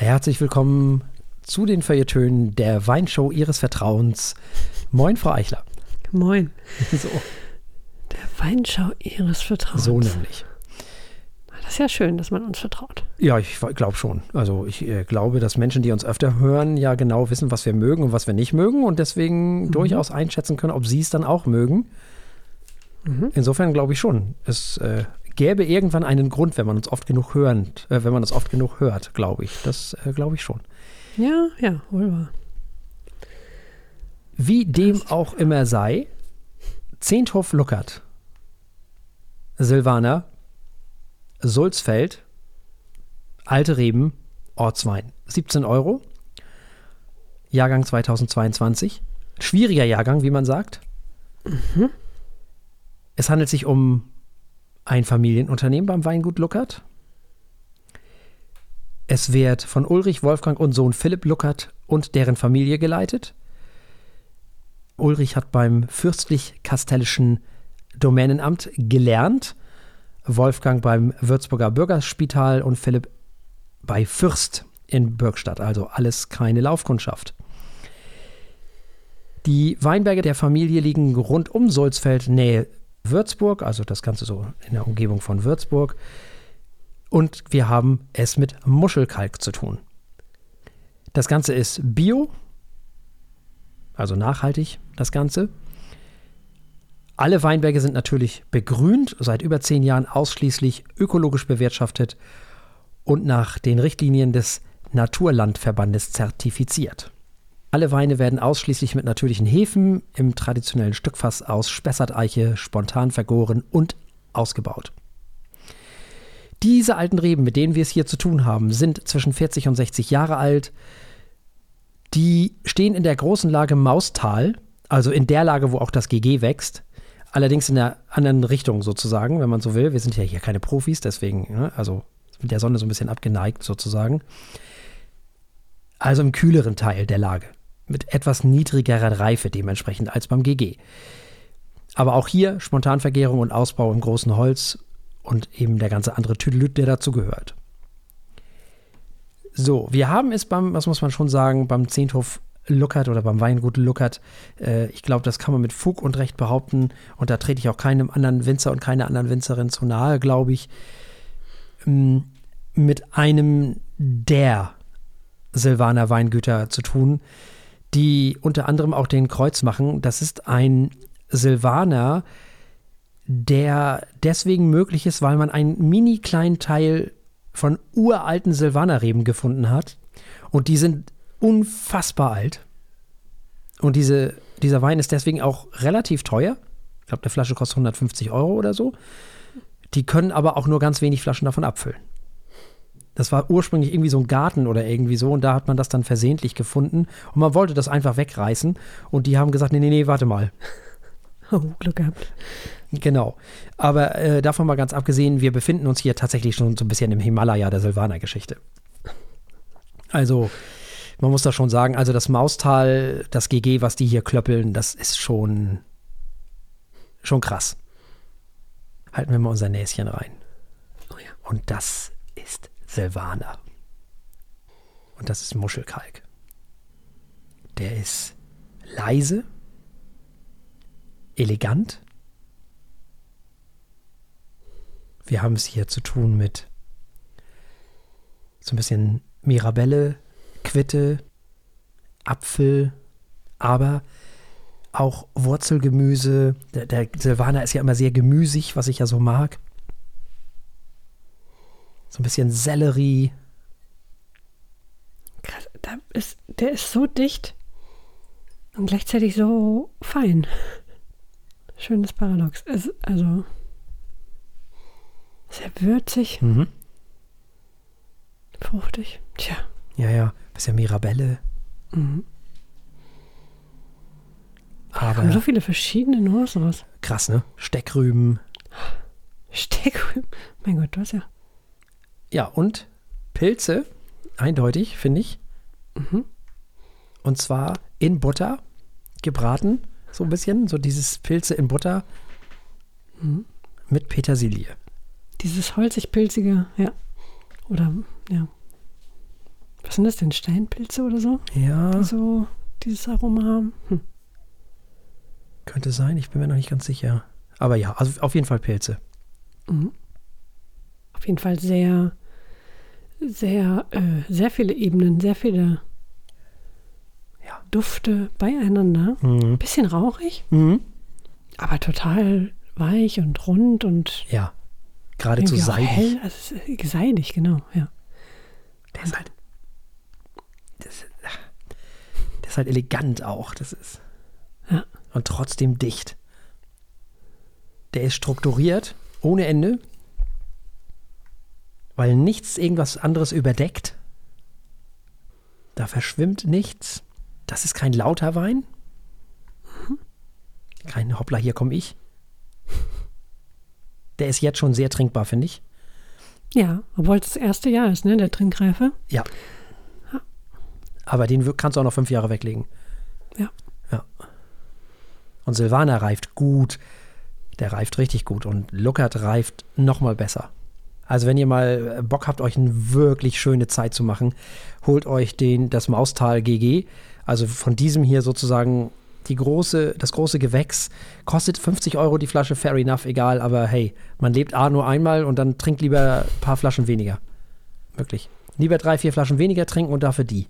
Herzlich willkommen zu den Feuilletönen der Weinshow Ihres Vertrauens. Moin, Frau Eichler. Moin. So, Der Weinschau Ihres Vertrauens. so nämlich. Das ist ja schön, dass man uns vertraut. Ja, ich glaube schon. Also ich äh, glaube, dass Menschen, die uns öfter hören, ja genau wissen, was wir mögen und was wir nicht mögen und deswegen durchaus einschätzen können, ob sie es dann auch mögen. Insofern glaube ich schon. Es äh, gäbe irgendwann einen Grund, wenn man uns oft genug hört, äh, wenn man uns oft genug hört, glaube ich. Das äh, glaube ich schon. Ja, ja, wohl wahr. Wie dem auch immer sei, Zehnthof Luckert, Silvaner, Sulzfeld, Alte Reben, Ortswein. 17 Euro. Jahrgang 2022. Schwieriger Jahrgang, wie man sagt. Es handelt sich um ein Familienunternehmen beim Weingut Luckert. Es wird von Ulrich Wolfgang und Sohn Philipp Luckert und deren Familie geleitet. Ulrich hat beim fürstlich-kastellischen Domänenamt gelernt, Wolfgang beim Würzburger Bürgerspital und Philipp bei Fürst in Bürgstadt, also alles keine Laufkundschaft. Die Weinberge der Familie liegen rund um Sulzfeld, Nähe Würzburg, also das Ganze so in der Umgebung von Würzburg. Und wir haben es mit Muschelkalk zu tun. Das Ganze ist bio, also nachhaltig das Ganze. Alle Weinberge sind natürlich begrünt, seit über zehn Jahren ausschließlich ökologisch bewirtschaftet und nach den Richtlinien des Naturlandverbandes zertifiziert. Alle Weine werden ausschließlich mit natürlichen Hefen im traditionellen Stückfass aus Spessarteiche spontan vergoren und ausgebaut. Diese alten Reben, mit denen wir es hier zu tun haben, sind zwischen 40 und 60 Jahre alt. Die stehen in der großen Lage Maustal, also in der Lage, wo auch das GG wächst. Allerdings in der anderen Richtung sozusagen, wenn man so will. Wir sind ja hier keine Profis, deswegen, ne, also mit der Sonne so ein bisschen abgeneigt sozusagen. Also im kühleren Teil der Lage. Mit etwas niedrigerer Reife dementsprechend als beim GG. Aber auch hier Spontanvergärung und Ausbau im großen Holz und eben der ganze andere Tüdelüt, der dazu gehört. So, wir haben es beim, was muss man schon sagen, beim Zehnthof Luckert oder beim Weingut Luckert, äh, ich glaube, das kann man mit Fug und Recht behaupten und da trete ich auch keinem anderen Winzer und keiner anderen Winzerin zu nahe, glaube ich, m, mit einem der Silvaner Weingüter zu tun, die unter anderem auch den Kreuz machen. Das ist ein Silvaner, der deswegen möglich ist, weil man einen mini kleinen Teil von uralten Silvanerreben gefunden hat. Und die sind unfassbar alt. Und diese, dieser Wein ist deswegen auch relativ teuer. Ich glaube, eine Flasche kostet 150 Euro oder so. Die können aber auch nur ganz wenig Flaschen davon abfüllen. Das war ursprünglich irgendwie so ein Garten oder irgendwie so und da hat man das dann versehentlich gefunden und man wollte das einfach wegreißen und die haben gesagt, nee, nee, nee, warte mal. Oh, Glück gehabt. Genau. Aber äh, davon mal ganz abgesehen, wir befinden uns hier tatsächlich schon so ein bisschen im Himalaya der Silvaner-Geschichte. Also, man muss da schon sagen, also das Maustal, das GG, was die hier klöppeln, das ist schon, schon krass. Halten wir mal unser Näschen rein. Oh ja. Und das ist Silvaner. Und das ist Muschelkalk. Der ist leise, elegant. Wir haben es hier zu tun mit so ein bisschen Mirabelle, Quitte, Apfel, aber auch Wurzelgemüse. Der, der Silvaner ist ja immer sehr gemüsig, was ich ja so mag. So ein bisschen Sellerie. Krass, da ist, der ist so dicht und gleichzeitig so fein. Schönes Paradox. Es, also sehr würzig, Mhm. fruchtig. Tja. Ja, ja, bisschen Mirabelle. Mhm. Da kommen so Aber viele verschiedene Nuancen raus. krass, ne? Steckrüben. Steckrüben. Mein Gott, du hast ja. Ja, und Pilze, eindeutig, finde ich. Mhm. Und zwar in Butter gebraten, so ein bisschen. So dieses Pilze in Butter Mhm. mit Petersilie. Dieses holzig-pilzige, ja. Oder, ja. Was sind das denn? Steinpilze oder so? Ja, Die so dieses Aroma haben? Hm. könnte sein. Ich bin mir noch nicht ganz sicher. Aber ja, also auf jeden Fall Pilze. Mhm. Auf jeden Fall sehr, sehr, äh, sehr viele Ebenen, sehr viele Ja. Dufte beieinander. Mhm. Bisschen rauchig, Mhm. aber total weich und rund und Ja, geradezu seidig. hell. Also seidig, genau, ja. Der ist halt. Das, der ist halt elegant auch. Das ist. Ja. Und trotzdem dicht. Der ist strukturiert, ohne Ende. Weil nichts irgendwas anderes überdeckt. Da verschwimmt nichts. Das ist kein lauter Wein. Kein Hoppla, hier komme ich. Der ist jetzt schon sehr trinkbar, finde ich. Ja, obwohl es das erste Jahr ist, ne, der Trinkreife. Ja. Aber den kannst du auch noch fünf Jahre weglegen. Ja. Ja. Und Silvaner reift gut. Der reift richtig gut. Und Luckert reift noch mal besser. Also wenn ihr mal Bock habt, euch eine wirklich schöne Zeit zu machen, holt euch den, das Maustal GG. Also von diesem hier sozusagen die große, das große Gewächs. Kostet 50 Euro die Flasche, fair enough, egal. Aber hey, man lebt A nur einmal und dann trinkt lieber ein paar Flaschen weniger. Wirklich. Lieber drei, vier Flaschen weniger trinken und dafür die.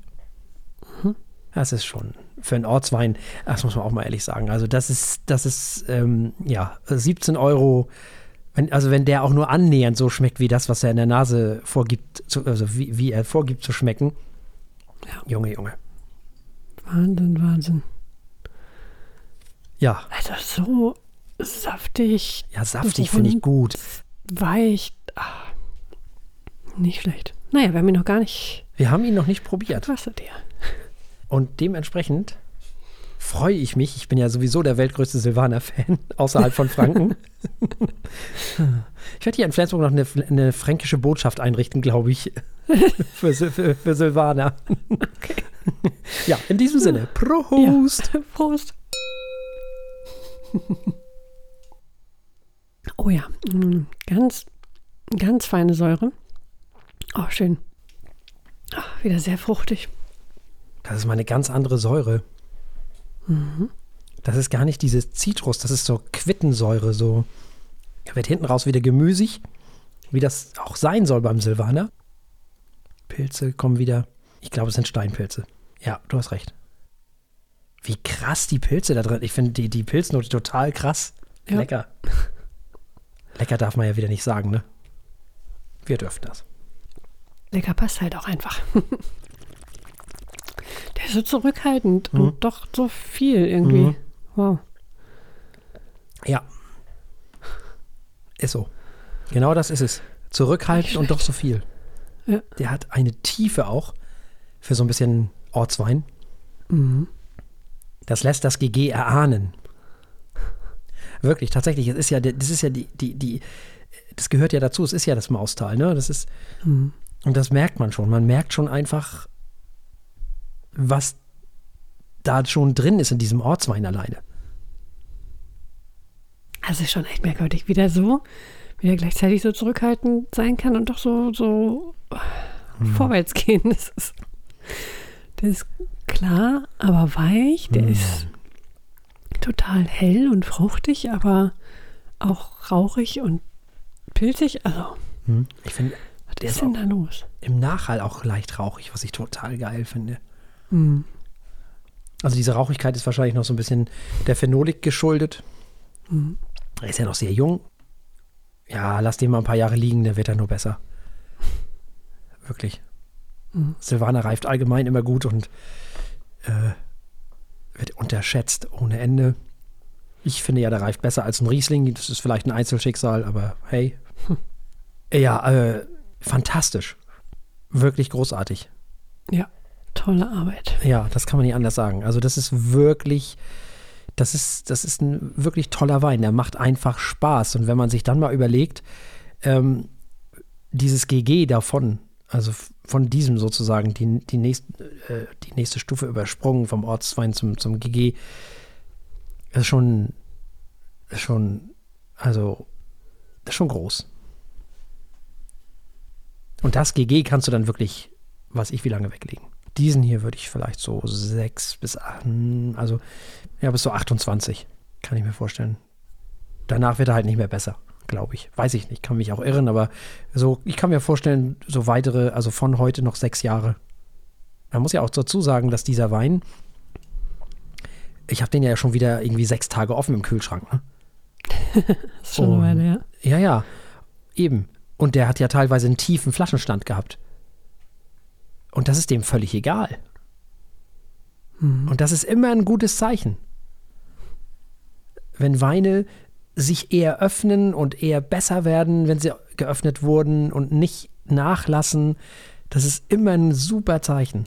Das ist schon für einen Ortswein, das muss man auch mal ehrlich sagen. Also das ist, das ist, ähm, ja, 17 Euro. Wenn, also wenn der auch nur annähernd so schmeckt wie das, was er in der Nase vorgibt, zu, also wie, wie er vorgibt zu schmecken. Ja. Junge, Junge. Wahnsinn, Wahnsinn. Ja, Also so saftig, ja, saftig finde ich gut. weich. Ah, nicht schlecht. Naja, wir haben ihn noch gar nicht Wir haben ihn noch nicht probiert. verkostet hier. Und dementsprechend freue ich mich. Ich bin ja sowieso der weltgrößte Silvaner-Fan außerhalb von Franken. ich werde hier in Flensburg noch eine, eine fränkische Botschaft einrichten, glaube ich, für, für, für Silvaner. Okay. Ja, in diesem Sinne, Prost! Prost. oh ja, mm, ganz, ganz feine Säure. Oh, schön. Ah, wieder sehr fruchtig. Das ist mal eine ganz andere Säure. Das ist gar nicht dieses Zitrus, das ist so Quittensäure, so. Er wird hinten raus wieder gemüsig, wie das auch sein soll beim Silvaner. Pilze kommen wieder. Ich glaube, es sind Steinpilze. Ja, du hast recht. Wie krass die Pilze da drin. Ich finde die, die Pilznote total krass. Ja. Lecker. Lecker darf man ja wieder nicht sagen, ne? Wir dürfen das. Lecker passt halt auch einfach. Der ist so zurückhaltend Mhm. und doch so viel irgendwie. Mhm. Wow. Ja. Ist so. Genau das ist es. Zurückhaltend und doch so viel. Ja. Der hat eine Tiefe auch für so ein bisschen Ortswein. Mhm. Das lässt das GG erahnen. Wirklich, tatsächlich, es ist ja, das ist ja die, die, die, das gehört ja dazu, es ist ja das Maustal, ne? Das ist, Mhm. und das merkt man schon. Man merkt schon einfach, was da schon drin ist in diesem Ortswein alleine. Also ist schon echt merkwürdig, wie der so, wie der gleichzeitig so zurückhaltend sein kann und doch so, so Mhm. vorwärts gehen. Das ist, der ist klar, aber weich. Der Mhm. ist total hell und fruchtig, aber auch rauchig und pilzig. Also, Hm? Ich finde, was ist denn da los? im Nachhall auch leicht rauchig, was ich total geil finde. Mhm. Also diese Rauchigkeit ist wahrscheinlich noch so ein bisschen der Phenolik geschuldet. Mhm. Er ist ja noch sehr jung. Ja, lass den mal ein paar Jahre liegen, der wird dann nur besser. Wirklich. Mhm. Silvaner reift allgemein immer gut und äh, wird unterschätzt ohne Ende. Ich finde ja, der reift besser als ein Riesling. Das ist vielleicht ein Einzelschicksal, aber hey. Ja, äh, fantastisch. Wirklich großartig. Ja, tolle Arbeit. Ja, das kann man nicht anders sagen. Also das ist wirklich, das ist, das ist ein wirklich toller Wein. Der macht einfach Spaß. Und wenn man sich dann mal überlegt, ähm, dieses GG davon, also von diesem sozusagen, die, die, nächst, äh, die nächste Stufe übersprungen vom Ortswein zum, zum GG, ist schon, ist schon, also, ist schon groß. Und das GG kannst du dann wirklich weiß ich wie lange weglegen. Diesen hier würde ich vielleicht so sechs bis acht, also ja, bis so 28, kann ich mir vorstellen. Danach wird er halt nicht mehr besser, glaube ich. Weiß ich nicht, kann mich auch irren, aber so, ich kann mir vorstellen, so weitere, also von heute noch sechs Jahre. Man muss ja auch dazu sagen, dass dieser Wein, ich habe den ja schon wieder irgendwie sechs Tage offen im Kühlschrank. Ne? das ist schon eine Weile, ja. Ja, ja, eben. Und der hat ja teilweise einen tiefen Flaschenstand gehabt. Und das ist dem völlig egal. Mhm. Und das ist immer ein gutes Zeichen. Wenn Weine sich eher öffnen und eher besser werden, wenn sie geöffnet wurden und nicht nachlassen, das ist immer ein super Zeichen.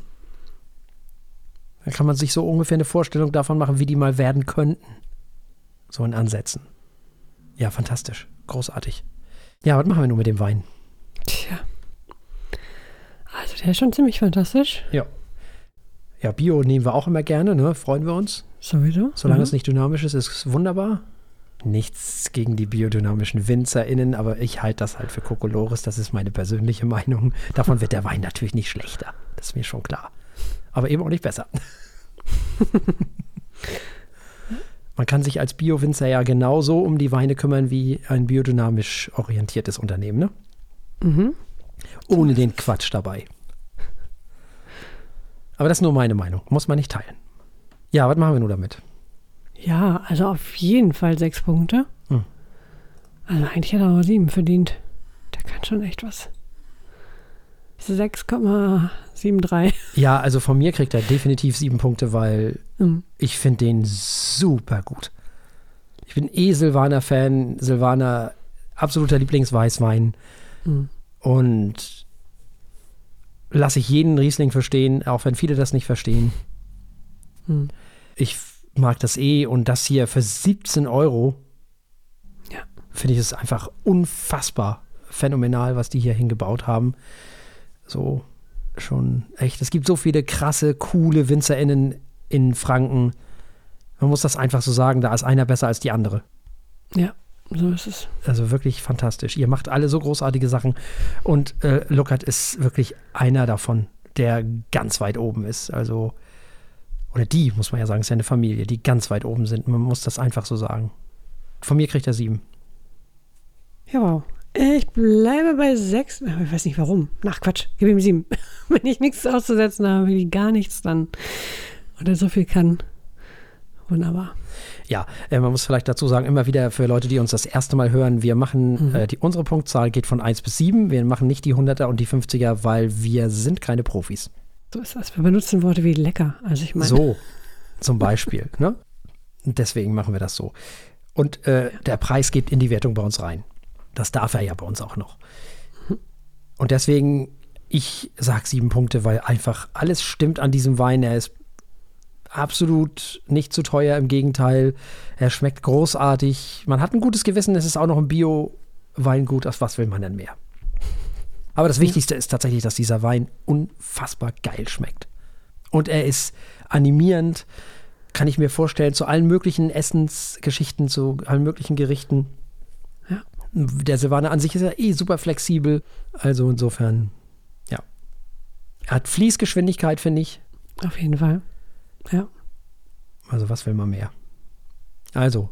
Da kann man sich so ungefähr eine Vorstellung davon machen, wie die mal werden könnten. So in Ansätzen. Ja, fantastisch. Großartig. Ja, was machen wir nun mit dem Wein? Tja. Also der ist schon ziemlich fantastisch. Ja. Ja, Bio nehmen wir auch immer gerne, ne? Freuen wir uns. Sowieso. Solange mhm. es nicht dynamisch ist, ist es wunderbar. Nichts gegen die biodynamischen WinzerInnen, aber ich halte das halt für Kokolores. Das ist meine persönliche Meinung. Davon wird der Wein natürlich nicht schlechter. Das ist mir schon klar. Aber eben auch nicht besser. Man kann sich als Bio-Winzer ja genauso um die Weine kümmern wie ein biodynamisch orientiertes Unternehmen, ne? Mhm. Ohne den Quatsch dabei. Aber das ist nur meine Meinung. Muss man nicht teilen. Ja, was machen wir nun damit? Ja, also auf jeden Fall sechs Punkte. Hm. Also eigentlich hat er aber sieben verdient. Der kann schon echt was. 6,73. Ja, also von mir kriegt er definitiv sieben Punkte, weil mhm. ich finde den super gut. Ich bin eh Silvaner-Fan. Silvaner, absoluter Lieblingsweißwein. Mhm. Und lasse ich jeden Riesling verstehen, auch wenn viele das nicht verstehen. Mhm. Ich mag das eh und das hier für 17 Euro. Ja. Finde ich es einfach unfassbar phänomenal, was die hier hingebaut haben. So schon echt. Es gibt so viele krasse, coole WinzerInnen in Franken. Man muss das einfach so sagen, da ist einer besser als die andere. Ja, so ist es. Also wirklich fantastisch. Ihr macht alle so großartige Sachen. Und äh, Luckert ist wirklich einer davon, der ganz weit oben ist. Also, oder die, muss man ja sagen, ist ja eine Familie, die ganz weit oben sind. Man muss das einfach so sagen. Von mir kriegt er sieben. Ja, wow. Ich bleibe bei sechs. Ich weiß nicht warum. Nach Quatsch. Gib ihm sieben. Wenn ich nichts auszusetzen habe, gar nichts, dann. Oder so viel kann. Wunderbar. Ja, äh, man muss vielleicht dazu sagen, immer wieder für Leute, die uns das erste Mal hören, wir machen, mhm. äh, die, unsere Punktzahl geht von 1 bis 7. Wir machen nicht die 100er und die 50er, weil wir sind keine Profis. So ist das. Wir benutzen Worte wie lecker. Also ich meine. So, zum Beispiel. ne? Deswegen machen wir das so. Und äh, der Preis geht in die Wertung bei uns rein. Das darf er ja bei uns auch noch. Und deswegen, ich sage sieben Punkte, weil einfach alles stimmt an diesem Wein. Er ist absolut nicht zu teuer, im Gegenteil. Er schmeckt großartig. Man hat ein gutes Gewissen, es ist auch noch ein Bio-Weingut. Was will man denn mehr? Aber das Wichtigste ist tatsächlich, dass dieser Wein unfassbar geil schmeckt. Und er ist animierend, kann ich mir vorstellen, zu allen möglichen Essensgeschichten, zu allen möglichen Gerichten der Silvaner an sich ist ja eh super flexibel. Also insofern, ja. Er hat Fließgeschwindigkeit, finde ich. Auf jeden Fall. Ja. Also was will man mehr? Also,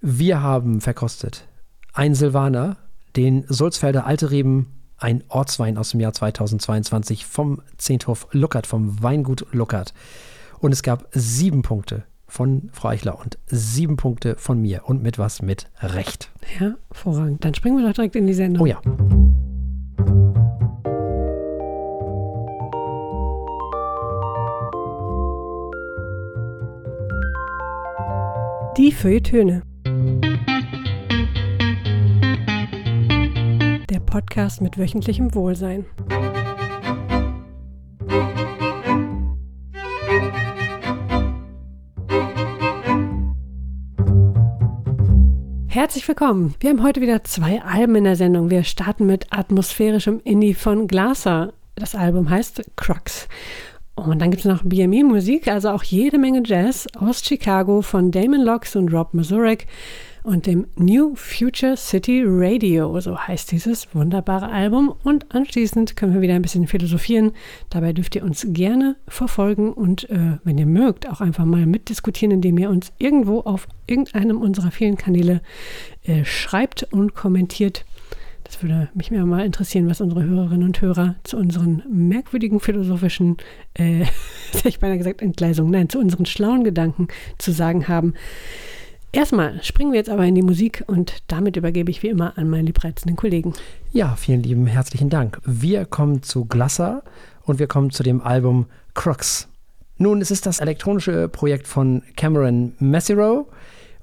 wir haben verkostet ein Silvaner, den Sulzfelder Alte Reben, ein Ortswein aus dem Jahr 2022 vom Zehnthof Luckert, vom Weingut Luckert. Und es gab sieben Punkte von Frau Eichler und sieben Punkte von mir und mit was mit Recht. Ja, hervorragend. Dann springen wir doch direkt in die Sendung. Oh ja. Die Feuilletöne. Der Podcast mit wöchentlichem Wohlsein. Herzlich willkommen. Wir haben heute wieder zwei Alben in der Sendung. Wir starten mit atmosphärischem Indie von Glaser. Das Album heißt Crux. Und dann gibt es noch BME-Musik, also auch jede Menge Jazz aus Chicago von Damon Locks und Rob Mazurek und dem New Future City Radio, so heißt dieses wunderbare Album. Und anschließend können wir wieder ein bisschen philosophieren. Dabei dürft ihr uns gerne verfolgen und äh, wenn ihr mögt, auch einfach mal mitdiskutieren, indem ihr uns irgendwo auf irgendeinem unserer vielen Kanäle äh, schreibt und kommentiert. Das würde mich mir mal interessieren, was unsere Hörerinnen und Hörer zu unseren merkwürdigen philosophischen, äh, hätte ich beinahe gesagt, Entgleisungen, nein, zu unseren schlauen Gedanken zu sagen haben. Erstmal springen wir jetzt aber in die Musik und damit übergebe ich wie immer an meinen liebreizenden Kollegen. Ja, vielen lieben herzlichen Dank. Wir kommen zu Glasser und wir kommen zu dem Album Crux. Nun, es ist das elektronische Projekt von Cameron Messero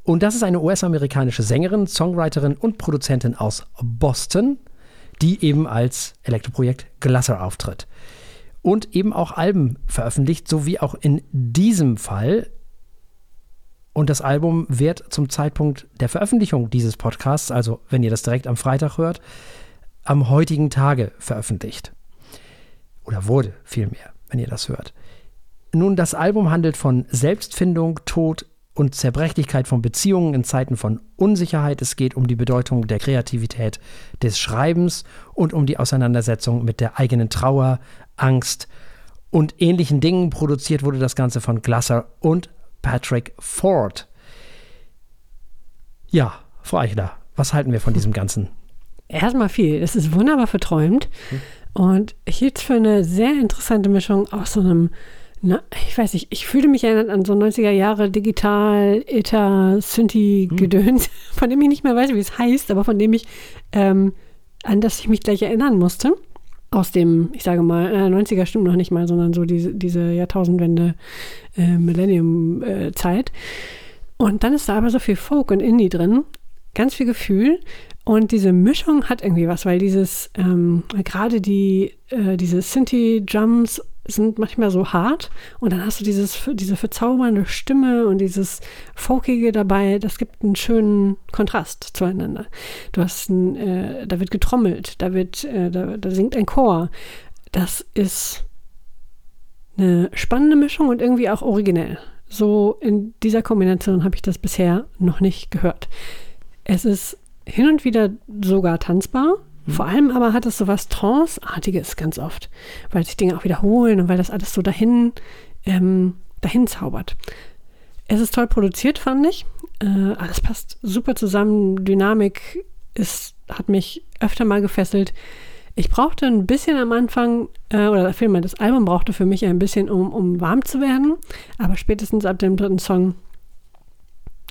und das ist eine US-amerikanische Sängerin, Songwriterin und Produzentin aus Boston, die eben als Elektroprojekt Glasser auftritt und eben auch Alben veröffentlicht, so wie auch in diesem Fall und das Album wird zum Zeitpunkt der Veröffentlichung dieses Podcasts, also wenn ihr das direkt am Freitag hört, am heutigen Tage veröffentlicht. Oder wurde vielmehr, wenn ihr das hört. Nun, das Album handelt von Selbstfindung, Tod und Zerbrechlichkeit von Beziehungen in Zeiten von Unsicherheit. Es geht um die Bedeutung der Kreativität des Schreibens und um die Auseinandersetzung mit der eigenen Trauer, Angst und ähnlichen Dingen. Produziert wurde das Ganze von Glasser und Patrick Ford. Ja, Frau Eichler, was halten wir von diesem Ganzen? Erstmal viel. Es ist wunderbar verträumt. Hm. Und ich hielt es für eine sehr interessante Mischung aus so einem, na, ich weiß nicht, ich fühle mich erinnert an so 90er Jahre Digital, ETA, Synthi-Gedöns, hm. von dem ich nicht mehr weiß, wie es heißt, aber von dem ich, ähm, an das ich mich gleich erinnern musste aus dem, ich sage mal, äh, 90er stimmt noch nicht mal, sondern so diese, diese Jahrtausendwende, äh, Millennium-Zeit. Äh, und dann ist da aber so viel Folk und Indie drin, ganz viel Gefühl. Und diese Mischung hat irgendwie was, weil dieses, ähm, gerade die, äh, diese Synthi-Drums sind manchmal so hart und dann hast du dieses, diese verzaubernde Stimme und dieses Folkige dabei, das gibt einen schönen Kontrast zueinander. Du hast ein, äh, da wird getrommelt, da wird, äh, da, da singt ein Chor. Das ist eine spannende Mischung und irgendwie auch originell. So in dieser Kombination habe ich das bisher noch nicht gehört. Es ist hin und wieder sogar tanzbar, Vor allem aber hat es so was Trance-artiges ganz oft, weil sich Dinge auch wiederholen und weil das alles so dahin, ähm, dahin zaubert. Es ist toll produziert, fand ich. Äh, alles passt super zusammen. Dynamik ist, hat mich öfter mal gefesselt. Ich brauchte ein bisschen am Anfang, äh, oder vielmehr das Album brauchte für mich ein bisschen, um, um warm zu werden. Aber spätestens ab dem dritten Song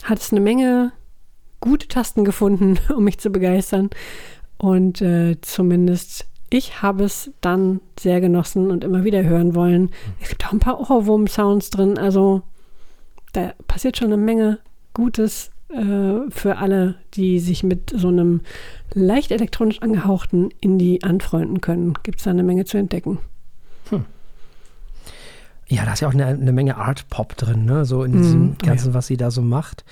hat es eine Menge gute Tasten gefunden, um mich zu begeistern. Und äh, zumindest ich habe es dann sehr genossen und immer wieder hören wollen. Es gibt auch ein paar Ohrwurm-Sounds drin. Also da passiert schon eine Menge Gutes äh, für alle, die sich mit so einem leicht elektronisch angehauchten Indie anfreunden können. Gibt es da eine Menge zu entdecken. Hm. Ja, da ist ja auch eine, eine Menge Art-Pop drin, ne? So in diesem mm, Ganzen, ja. was sie da so macht.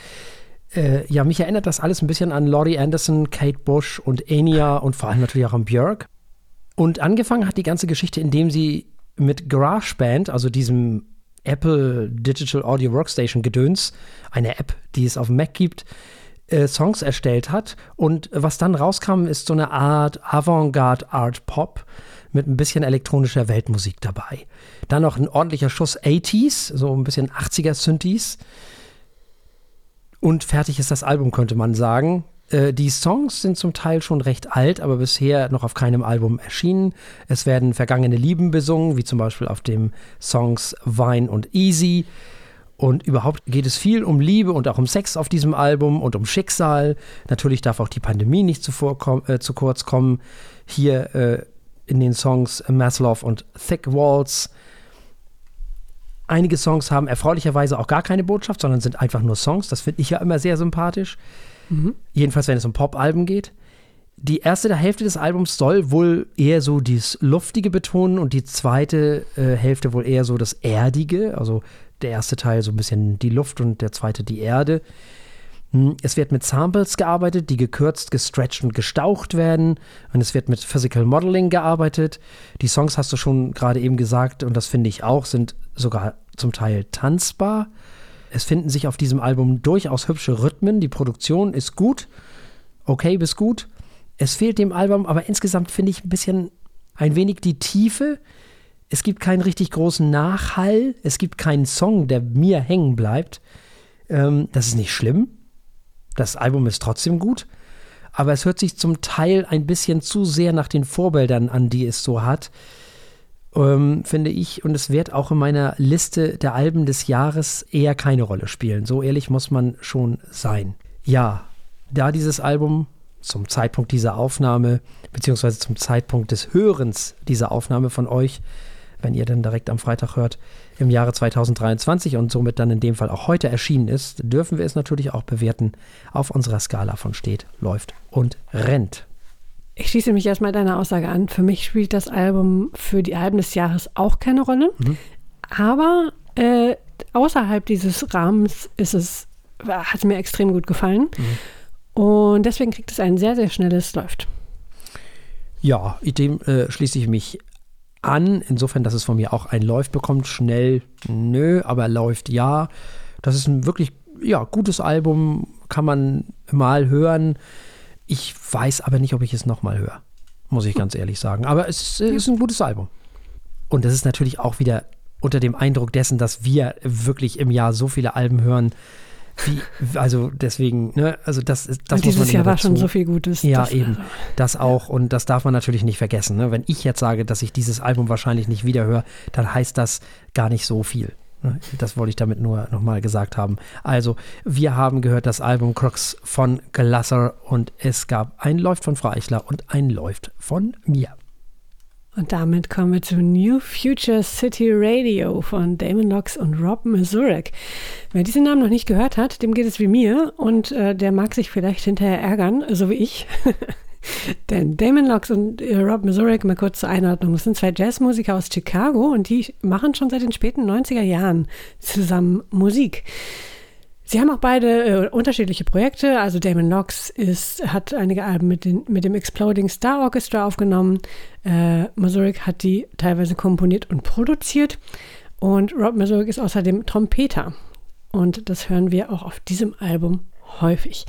Äh, ja, mich erinnert das alles ein bisschen an Laurie Anderson, Kate Bush und Enya und vor allem natürlich auch an Björk. Und angefangen hat die ganze Geschichte, indem sie mit GarageBand, also diesem Apple Digital Audio Workstation Gedöns, eine App, die es auf dem Mac gibt, äh, Songs erstellt hat. Und was dann rauskam, ist so eine Art Avantgarde Art Pop mit ein bisschen elektronischer Weltmusik dabei. Dann noch ein ordentlicher Schuss 80s, so ein bisschen 80er Synthes. Und fertig ist das Album, könnte man sagen. Äh, die Songs sind zum Teil schon recht alt, aber bisher noch auf keinem Album erschienen. Es werden vergangene Lieben besungen, wie zum Beispiel auf dem Songs Vine und Easy. Und überhaupt geht es viel um Liebe und auch um Sex auf diesem Album und um Schicksal. Natürlich darf auch die Pandemie nicht zuvor äh, zu kurz kommen. Hier äh, in den Songs Maslow und Thick Walls Einige Songs haben erfreulicherweise auch gar keine Botschaft, sondern sind einfach nur Songs. Das finde ich ja immer sehr sympathisch. Mhm. Jedenfalls, wenn es um Pop-Alben geht. Die erste Hälfte des Albums soll wohl eher so dieses Luftige betonen und die zweite äh, Hälfte wohl eher so das Erdige. Also der erste Teil so ein bisschen die Luft und der zweite die Erde. Hm, es wird mit Samples gearbeitet, die gekürzt, gestretched und gestaucht werden. Und es wird mit Physical Modeling gearbeitet. Die Songs hast du schon gerade eben gesagt, und das finde ich auch, sind sogar zum Teil tanzbar. Es finden sich auf diesem Album durchaus hübsche Rhythmen. Die Produktion ist gut, okay bis gut. Es fehlt dem Album aber insgesamt, finde ich, ein bisschen, ein wenig die Tiefe. Es gibt keinen richtig großen Nachhall. Es gibt keinen Song, der mir hängen bleibt. Ähm, das ist nicht schlimm. Das Album ist trotzdem gut. Aber es hört sich zum Teil ein bisschen zu sehr nach den Vorbildern an, die es so hat. Ähm, finde ich. Und es wird auch in meiner Liste der Alben des Jahres eher keine Rolle spielen. So ehrlich muss man schon sein. Ja, da dieses Album zum Zeitpunkt dieser Aufnahme, beziehungsweise zum Zeitpunkt des Hörens dieser Aufnahme von euch, wenn ihr dann direkt am Freitag hört, im Jahre 2023 und somit dann in dem Fall auch heute erschienen ist, dürfen wir es natürlich auch bewerten auf unserer Skala von steht, läuft und rennt. Ich schließe mich erstmal deiner Aussage an. Für mich spielt das Album für die Alben des Jahres auch keine Rolle. Mhm. Aber äh, außerhalb dieses Rahmens ist es, hat es mir extrem gut gefallen. Mhm. Und deswegen kriegt es ein sehr, sehr schnelles Läuft. Ja, dem äh, schließe ich mich an. Insofern, dass es von mir auch ein Läuft bekommt. Schnell, nö, aber läuft ja. Das ist ein wirklich ja, gutes Album, kann man mal hören. Ich weiß aber nicht, ob ich es nochmal höre. Muss ich ganz ehrlich sagen. Aber es ist ein gutes Album. Und das ist natürlich auch wieder unter dem Eindruck dessen, dass wir wirklich im Jahr so viele Alben hören, wie, also deswegen, ne, also das ist das und muss dieses Jahr war schon so viel Gutes. Ja, das, eben. Das auch und das darf man natürlich nicht vergessen. Ne? Wenn ich jetzt sage, dass ich dieses Album wahrscheinlich nicht wiederhöre, dann heißt das gar nicht so viel. Ne? Das wollte ich damit nur nochmal gesagt haben. Also, wir haben gehört das Album Crux von Glasser und es gab ein Läuft von Frau Eichler und ein Läuft von mir. Und damit kommen wir zu New Future City Radio von Damon Knox und Rob Mazurek. Wer diesen Namen noch nicht gehört hat, dem geht es wie mir und äh, der mag sich vielleicht hinterher ärgern, so wie ich. Denn Damon Knox und äh, Rob Mazurek, mal kurz zur Einordnung, das sind zwei Jazzmusiker aus Chicago und die machen schon seit den späten 90er Jahren zusammen Musik. Sie haben auch beide äh, unterschiedliche Projekte. Also Damon Knox ist, hat einige Alben mit, den, mit dem Exploding Star Orchestra aufgenommen. Äh, Mazurek hat die teilweise komponiert und produziert. Und Rob Mazurek ist außerdem Trompeter. Und das hören wir auch auf diesem Album häufig.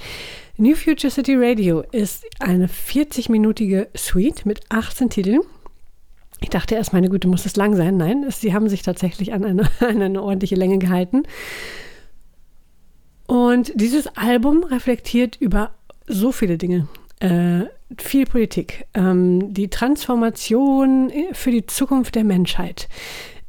New Future City Radio ist eine 40-minütige Suite mit 18 Titeln. Ich dachte erst, meine Güte, muss es lang sein. Nein, sie haben sich tatsächlich an eine, an eine ordentliche Länge gehalten. Und dieses Album reflektiert über so viele Dinge. Äh, viel Politik, ähm, die Transformation für die Zukunft der Menschheit.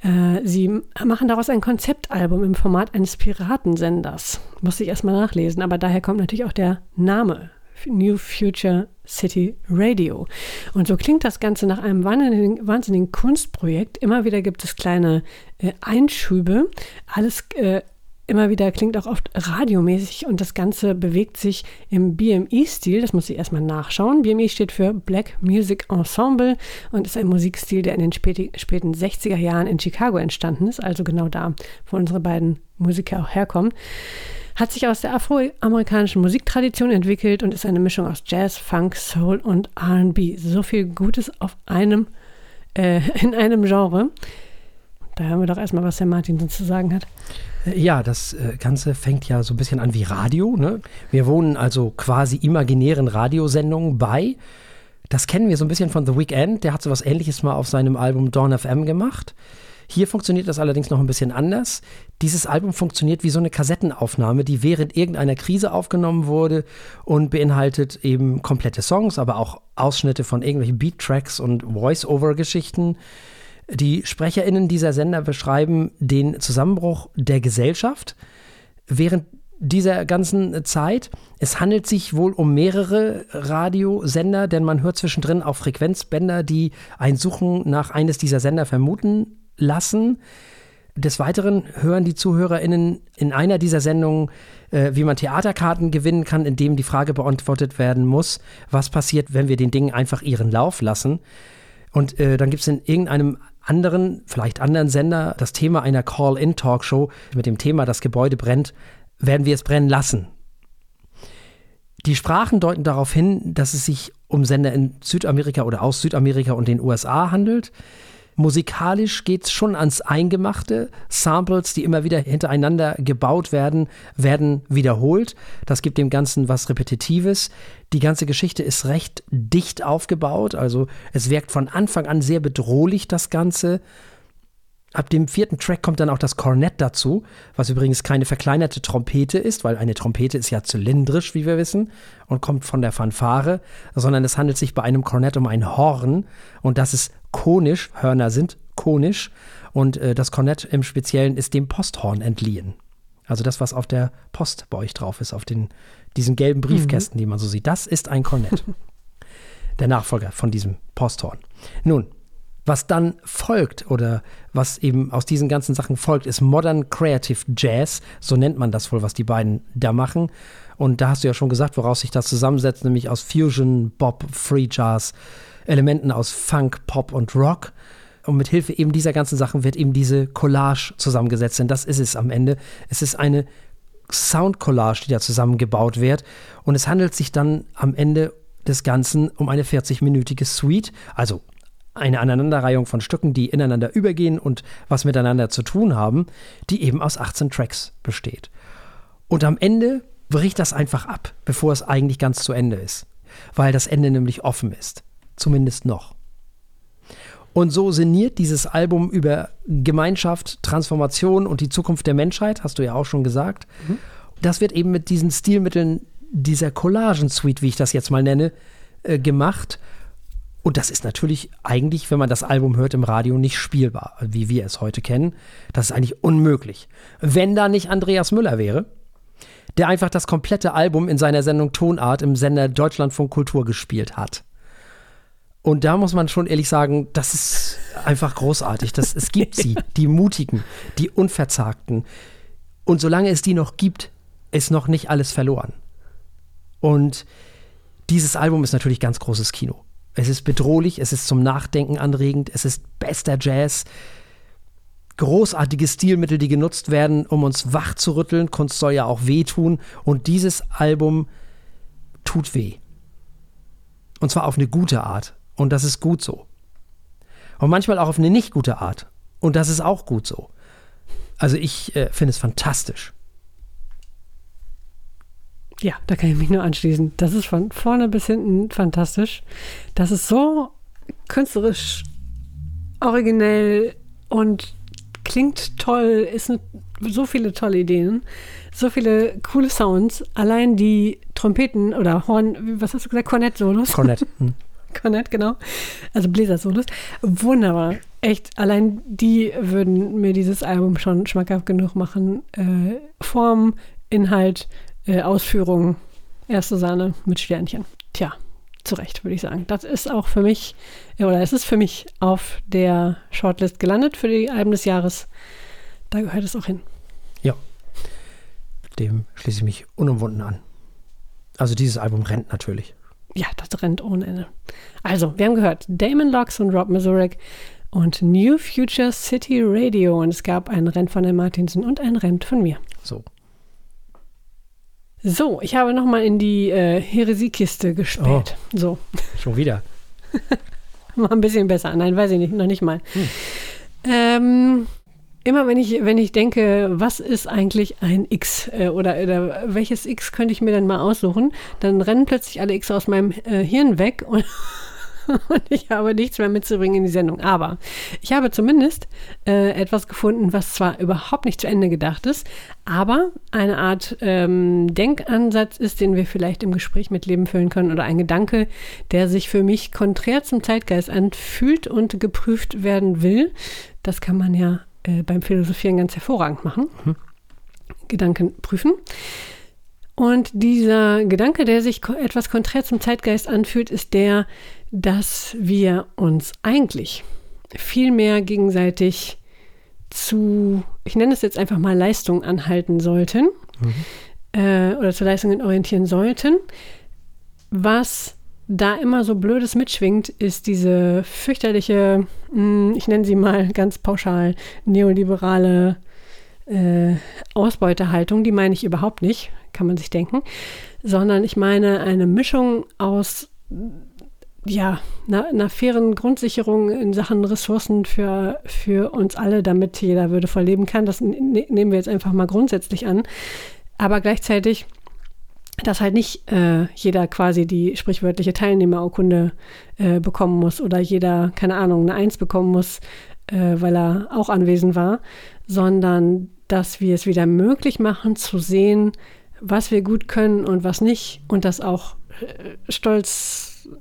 Äh, sie machen daraus ein Konzeptalbum im Format eines Piratensenders. Muss ich erstmal nachlesen, aber daher kommt natürlich auch der Name New Future City Radio. Und so klingt das Ganze nach einem wahnsinnigen, wahnsinnigen Kunstprojekt. Immer wieder gibt es kleine äh, Einschübe. Alles äh, immer wieder klingt auch oft radiomäßig und das Ganze bewegt sich im BME-Stil. Das muss ich erstmal nachschauen. BME steht für Black Music Ensemble und ist ein Musikstil, der in den späten 60er Jahren in Chicago entstanden ist, also genau da, wo unsere beiden Musiker auch herkommen. Hat sich aus der afroamerikanischen Musiktradition entwickelt und ist eine Mischung aus Jazz, Funk, Soul und RB. So viel Gutes auf einem, äh, in einem Genre. Da hören wir doch erstmal, was Herr Martin dazu sagen hat. Ja, das äh, Ganze fängt ja so ein bisschen an wie Radio. Ne? Wir wohnen also quasi imaginären Radiosendungen bei. Das kennen wir so ein bisschen von The Weeknd. Der hat so was ähnliches mal auf seinem Album Dawn FM gemacht. Hier funktioniert das allerdings noch ein bisschen anders. Dieses Album funktioniert wie so eine Kassettenaufnahme, die während irgendeiner Krise aufgenommen wurde und beinhaltet eben komplette Songs, aber auch Ausschnitte von irgendwelchen Beat-Tracks und Voice-Over-Geschichten. Die SprecherInnen dieser Sender beschreiben den Zusammenbruch der Gesellschaft während dieser ganzen Zeit. Es handelt sich wohl um mehrere Radiosender, denn man hört zwischendrin auch Frequenzbänder, die ein Suchen nach eines dieser Sender vermuten lassen. Des Weiteren hören die ZuhörerInnen in einer dieser Sendungen, äh, wie man Theaterkarten gewinnen kann, indem die Frage beantwortet werden muss, was passiert, wenn wir den Dingen einfach ihren Lauf lassen. Und äh, dann gibt es in irgendeinem anderen, vielleicht anderen Sender das Thema einer Call-in-Talkshow mit dem Thema Das Gebäude brennt, werden wir es brennen lassen. Die Sprachen deuten darauf hin, dass es sich um Sender in Südamerika oder aus Südamerika und den USA handelt. Musikalisch geht es schon ans Eingemachte. Samples, die immer wieder hintereinander gebaut werden, werden wiederholt. Das gibt dem Ganzen was Repetitives. Die ganze Geschichte ist recht dicht aufgebaut. Also es wirkt von Anfang an sehr bedrohlich, das Ganze. Ab dem vierten Track kommt dann auch das Kornett dazu, was übrigens keine verkleinerte Trompete ist, weil eine Trompete ist ja zylindrisch, wie wir wissen, und kommt von der Fanfare, sondern es handelt sich bei einem Kornett um ein Horn und das ist konisch, Hörner sind konisch und äh, das Kornett im Speziellen ist dem Posthorn entliehen. Also das, was auf der Post bei euch drauf ist, auf den, diesen gelben Briefkästen, mhm. die man so sieht, das ist ein Kornett. der Nachfolger von diesem Posthorn. Nun, was dann folgt oder was eben aus diesen ganzen Sachen folgt, ist Modern Creative Jazz. So nennt man das wohl, was die beiden da machen. Und da hast du ja schon gesagt, woraus sich das zusammensetzt, nämlich aus Fusion, Bob, Free Jazz, Elementen aus Funk, Pop und Rock. Und mit Hilfe eben dieser ganzen Sachen wird eben diese Collage zusammengesetzt. Denn das ist es am Ende. Es ist eine Sound-Collage, die da zusammengebaut wird. Und es handelt sich dann am Ende des Ganzen um eine 40-minütige Suite, also eine Aneinanderreihung von Stücken, die ineinander übergehen und was miteinander zu tun haben, die eben aus 18 Tracks besteht. Und am Ende bricht das einfach ab, bevor es eigentlich ganz zu Ende ist, weil das Ende nämlich offen ist, zumindest noch. Und so sinniert dieses Album über Gemeinschaft, Transformation und die Zukunft der Menschheit, hast du ja auch schon gesagt. Mhm. Das wird eben mit diesen Stilmitteln dieser Collagen-Suite, wie ich das jetzt mal nenne, äh, gemacht und das ist natürlich eigentlich, wenn man das Album hört im Radio, nicht spielbar, wie wir es heute kennen. Das ist eigentlich unmöglich. Wenn da nicht Andreas Müller wäre, der einfach das komplette Album in seiner Sendung Tonart im Sender Deutschlandfunk Kultur gespielt hat. Und da muss man schon ehrlich sagen, das ist einfach großartig. Das, es gibt sie, die Mutigen, die Unverzagten. Und solange es die noch gibt, ist noch nicht alles verloren. Und dieses Album ist natürlich ganz großes Kino. Es ist bedrohlich, es ist zum Nachdenken anregend, es ist bester Jazz. Großartige Stilmittel, die genutzt werden, um uns wach zu rütteln. Kunst soll ja auch wehtun. Und dieses Album tut weh. Und zwar auf eine gute Art. Und das ist gut so. Und manchmal auch auf eine nicht gute Art. Und das ist auch gut so. Also ich äh, finde es fantastisch. Ja, da kann ich mich nur anschließen. Das ist von vorne bis hinten fantastisch. Das ist so künstlerisch originell und klingt toll, ist ne, so viele tolle Ideen, so viele coole Sounds. Allein die Trompeten oder Horn, was hast du gesagt, Kornett-Solos? Kornett. Hm. Kornett, genau. Also Bläser-Solos. Wunderbar. Echt, allein die würden mir dieses Album schon schmackhaft genug machen. Äh, Form, Inhalt, äh, Ausführung, erste Sahne mit Sternchen. Tja, zu Recht, würde ich sagen. Das ist auch für mich, oder es ist für mich auf der Shortlist gelandet für die Alben des Jahres. Da gehört es auch hin. Ja, dem schließe ich mich unumwunden an. Also dieses Album rennt natürlich. Ja, das rennt ohne Ende. Also, wir haben gehört Damon Locks und Rob Mazurek und New Future City Radio. Und es gab ein Rennen von der Martinsen und ein Rennen von mir. So. So, ich habe nochmal in die äh, Heresiekiste gespäht. Oh, so. Schon wieder. mal ein bisschen besser. Nein, weiß ich nicht, noch nicht mal. Hm. Ähm, immer wenn ich, wenn ich denke, was ist eigentlich ein X äh, oder, oder welches X könnte ich mir denn mal aussuchen, dann rennen plötzlich alle X aus meinem äh, Hirn weg und und ich habe nichts mehr mitzubringen in die Sendung. Aber ich habe zumindest äh, etwas gefunden, was zwar überhaupt nicht zu Ende gedacht ist, aber eine Art ähm, Denkansatz ist, den wir vielleicht im Gespräch mit Leben füllen können oder ein Gedanke, der sich für mich konträr zum Zeitgeist anfühlt und geprüft werden will. Das kann man ja äh, beim Philosophieren ganz hervorragend machen. Mhm. Gedanken prüfen. Und dieser Gedanke, der sich etwas konträr zum Zeitgeist anfühlt, ist der, dass wir uns eigentlich viel mehr gegenseitig zu, ich nenne es jetzt einfach mal Leistung anhalten sollten mhm. äh, oder zu Leistungen orientieren sollten. Was da immer so blödes mitschwingt, ist diese fürchterliche, hm, ich nenne sie mal ganz pauschal, neoliberale äh, Ausbeutehaltung. Die meine ich überhaupt nicht kann man sich denken, sondern ich meine eine Mischung aus ja, einer, einer fairen Grundsicherung in Sachen Ressourcen für, für uns alle, damit jeder würdevoll leben kann. Das ne, nehmen wir jetzt einfach mal grundsätzlich an. Aber gleichzeitig, dass halt nicht äh, jeder quasi die sprichwörtliche Teilnehmerurkunde äh, bekommen muss oder jeder, keine Ahnung, eine Eins bekommen muss, äh, weil er auch anwesend war, sondern dass wir es wieder möglich machen zu sehen, was wir gut können und was nicht und das auch äh,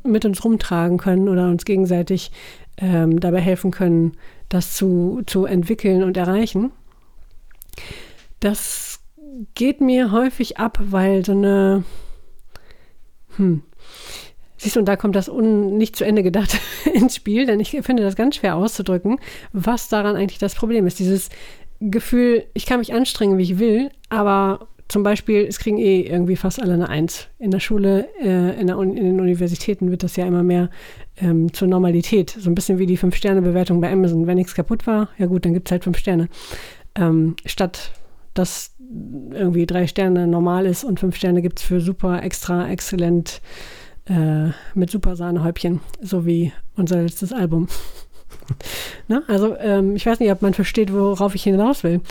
mit uns rumtragen können oder uns gegenseitig ähm, dabei helfen können, das zu, zu entwickeln und erreichen. Das geht mir häufig ab, weil so eine, hm, Siehst du, und da kommt das un nicht zu Ende gedacht ins Spiel, denn ich finde das ganz schwer auszudrücken, was daran eigentlich das Problem ist. Dieses Gefühl, ich kann mich anstrengen, wie ich will, aber zum Beispiel, es kriegen eh irgendwie fast alle eine Eins. In der Schule, äh, in, der in, den Universitäten wird das ja immer mehr ähm, zur Normalität. So ein bisschen wie die Fünf-Sterne-Bewertung bei Amazon. Wenn nichts kaputt war, ja gut, dann gibt es halt fünf Sterne. Ähm, statt dass irgendwie drei Sterne normal ist und fünf Sterne gibt es für super, extra, exzellent, äh, mit super Sahnehäubchen, so wie unser letztes Album. ne? Also ähm, ich weiß nicht, ob man versteht, worauf ich hinaus will.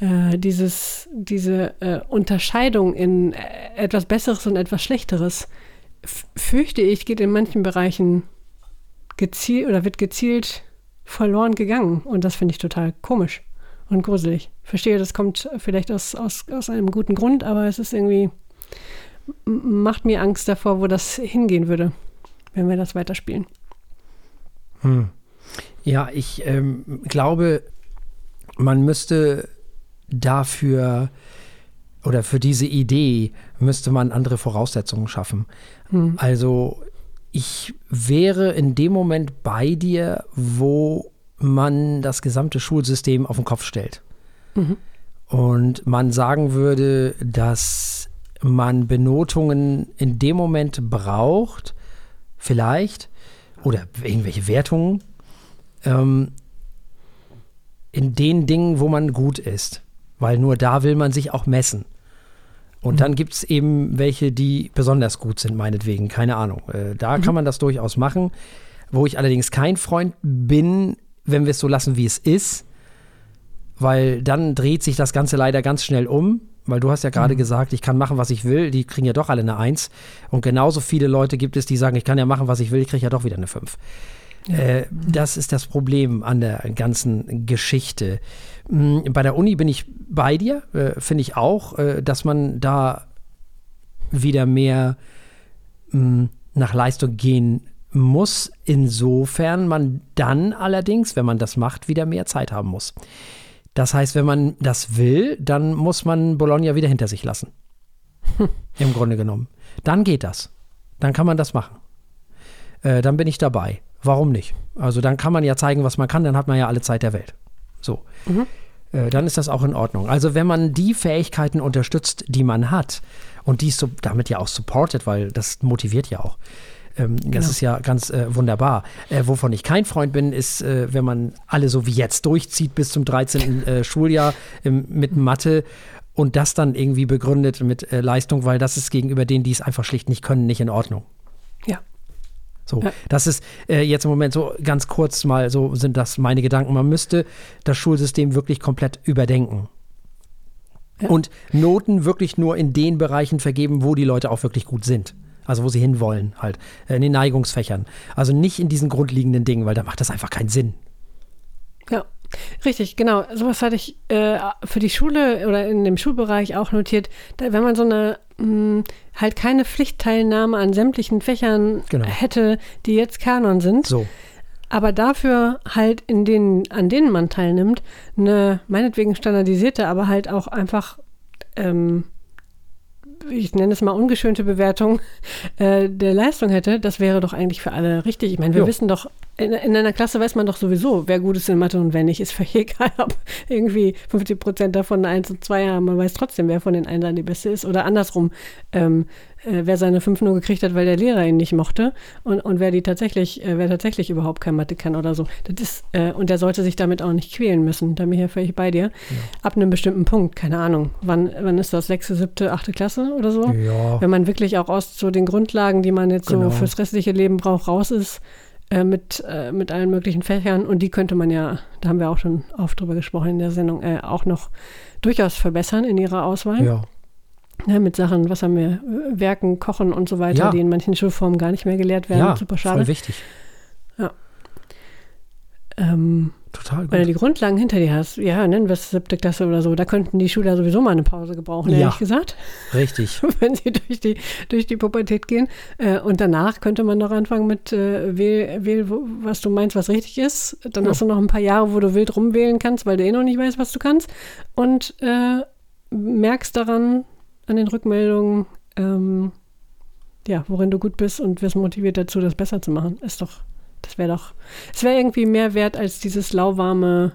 Äh, dieses, diese äh, Unterscheidung in äh, etwas Besseres und etwas Schlechteres, fürchte ich, geht in manchen Bereichen gezielt oder wird gezielt verloren gegangen. Und das finde ich total komisch und gruselig. Verstehe, das kommt vielleicht aus, aus, aus einem guten Grund, aber es ist irgendwie macht mir Angst davor, wo das hingehen würde, wenn wir das weiterspielen. Hm. Ja, ich ähm, glaube, man müsste dafür oder für diese Idee müsste man andere Voraussetzungen schaffen. Hm. Also ich wäre in dem Moment bei dir, wo man das gesamte Schulsystem auf den Kopf stellt. Mhm. Und man sagen würde, dass man Benotungen in dem Moment braucht, vielleicht, oder irgendwelche Wertungen, ähm, in den Dingen, wo man gut ist. Weil nur da will man sich auch messen. Und mhm. dann gibt es eben welche, die besonders gut sind, meinetwegen, keine Ahnung. Äh, da mhm. kann man das durchaus machen. Wo ich allerdings kein Freund bin, wenn wir es so lassen, wie es ist, weil dann dreht sich das Ganze leider ganz schnell um weil du hast ja gerade mhm. gesagt, ich kann machen, was ich will. Die kriegen ja doch alle eine Eins. Und genauso viele Leute gibt es, die sagen, ich kann ja machen, was ich will, ich kriege ja doch wieder eine Fünf. Ja. Äh, das ist das Problem an der ganzen Geschichte. Mm, bei der Uni bin ich bei dir, äh, finde ich auch, äh, dass man da wieder mehr mh, mm, nach Leistung gehen muss, insofern man dann allerdings, wenn man das macht, wieder mehr Zeit haben muss. Das heißt, wenn man das will, dann muss man Bologna wieder hinter sich lassen. Im Grunde genommen. Dann geht das. Dann kann man das machen. Äh, dann bin ich dabei. Warum nicht? Also dann kann man ja zeigen, was man kann, dann hat man ja alle Zeit der Welt. So. Mhm. Äh, dann ist das auch in Ordnung. Also wenn man die Fähigkeiten unterstützt, die man hat und die so, damit ja auch supportet, weil das motiviert ja auch, ähm, genau. Das ist ja ganz äh, wunderbar. Äh, wovon ich kein Freund bin, ist, äh, wenn man alle so wie jetzt durchzieht bis zum 13. Äh, Schuljahr mit Mathe und das dann irgendwie begründet mit äh, Leistung, weil das ist gegenüber denen, die es einfach schlicht nicht können, nicht in Ordnung. So, ja. das ist äh, jetzt im Moment so ganz kurz mal, so sind das meine Gedanken. Man müsste das Schulsystem wirklich komplett überdenken. Ja. Und Noten wirklich nur in den Bereichen vergeben, wo die Leute auch wirklich gut sind. Also wo sie hinwollen, halt. Äh, in den Neigungsfächern. Also nicht in diesen grundlegenden Dingen, weil da macht das einfach keinen Sinn. Ja. Richtig, genau. Sowas hatte ich äh, für die Schule oder in dem Schulbereich auch notiert. Da, wenn man so eine mh, hm, halt keine Pflichtteilnahme an sämtlichen Fächern genau. hätte, die jetzt Kanon sind. So. Aber dafür halt in denen, an denen man teilnimmt, eine meinetwegen standardisierte, aber halt auch einfach ähm, ich nenne es mal ungeschönte Bewertung äh, der Leistung hätte, das wäre doch eigentlich für alle richtig. Ich meine, wir jo. wissen doch, in, in, einer Klasse weiß man doch sowieso, wer gut ist in Mathe und wer nicht. Ist völlig egal, ob irgendwie 50 Prozent davon eine 1 und 2 haben. Man weiß trotzdem, wer von den Einern die Beste ist. Oder andersrum, ähm, äh, wer seine 5 nur gekriegt hat, weil der Lehrer ihn nicht mochte und, und wer die tatsächlich, äh, wer tatsächlich überhaupt kein Mathe kann oder so. Das ist, äh, und der sollte sich damit auch nicht quälen müssen. Da bin ich ja völlig bei dir. Ja. Ab einem bestimmten Punkt, keine Ahnung. Wann, wann ist das? Sechste, siebte, achte Klasse oder so? Ja. Wenn man wirklich auch aus so den Grundlagen, die man jetzt Genau. so fürs restliche Leben braucht, raus ist. Äh, mit, äh, mit allen möglichen Fächern und die könnte man ja, da haben wir auch schon oft drüber gesprochen in der Sendung, äh, auch noch durchaus verbessern in ihrer Auswahl. Ja. Ja, mit Sachen, was haben wir, Werken, Kochen und so weiter, Ja. die in manchen Schulformen gar nicht mehr gelehrt werden. ja, Super schade. voll wichtig. Ähm, Total wenn du gut. die Grundlagen hinter dir hast, ja, nennen wir es siebte Klasse oder so, da könnten die Schüler sowieso mal eine Pause gebrauchen, Ja. ehrlich gesagt, Richtig. wenn sie durch die, durch die Pubertät gehen. Äh, und danach könnte man noch anfangen mit äh, wähl, wähl, was du meinst, was richtig ist. Dann Ja. hast du noch ein paar Jahre, wo du wild rumwählen kannst, weil du eh noch nicht weißt, was du kannst. Und äh, merkst daran, an den Rückmeldungen, ähm, ja, worin du gut bist und wirst motiviert dazu, das besser zu machen. Ist doch, das wäre doch, es wäre irgendwie mehr wert als dieses lauwarme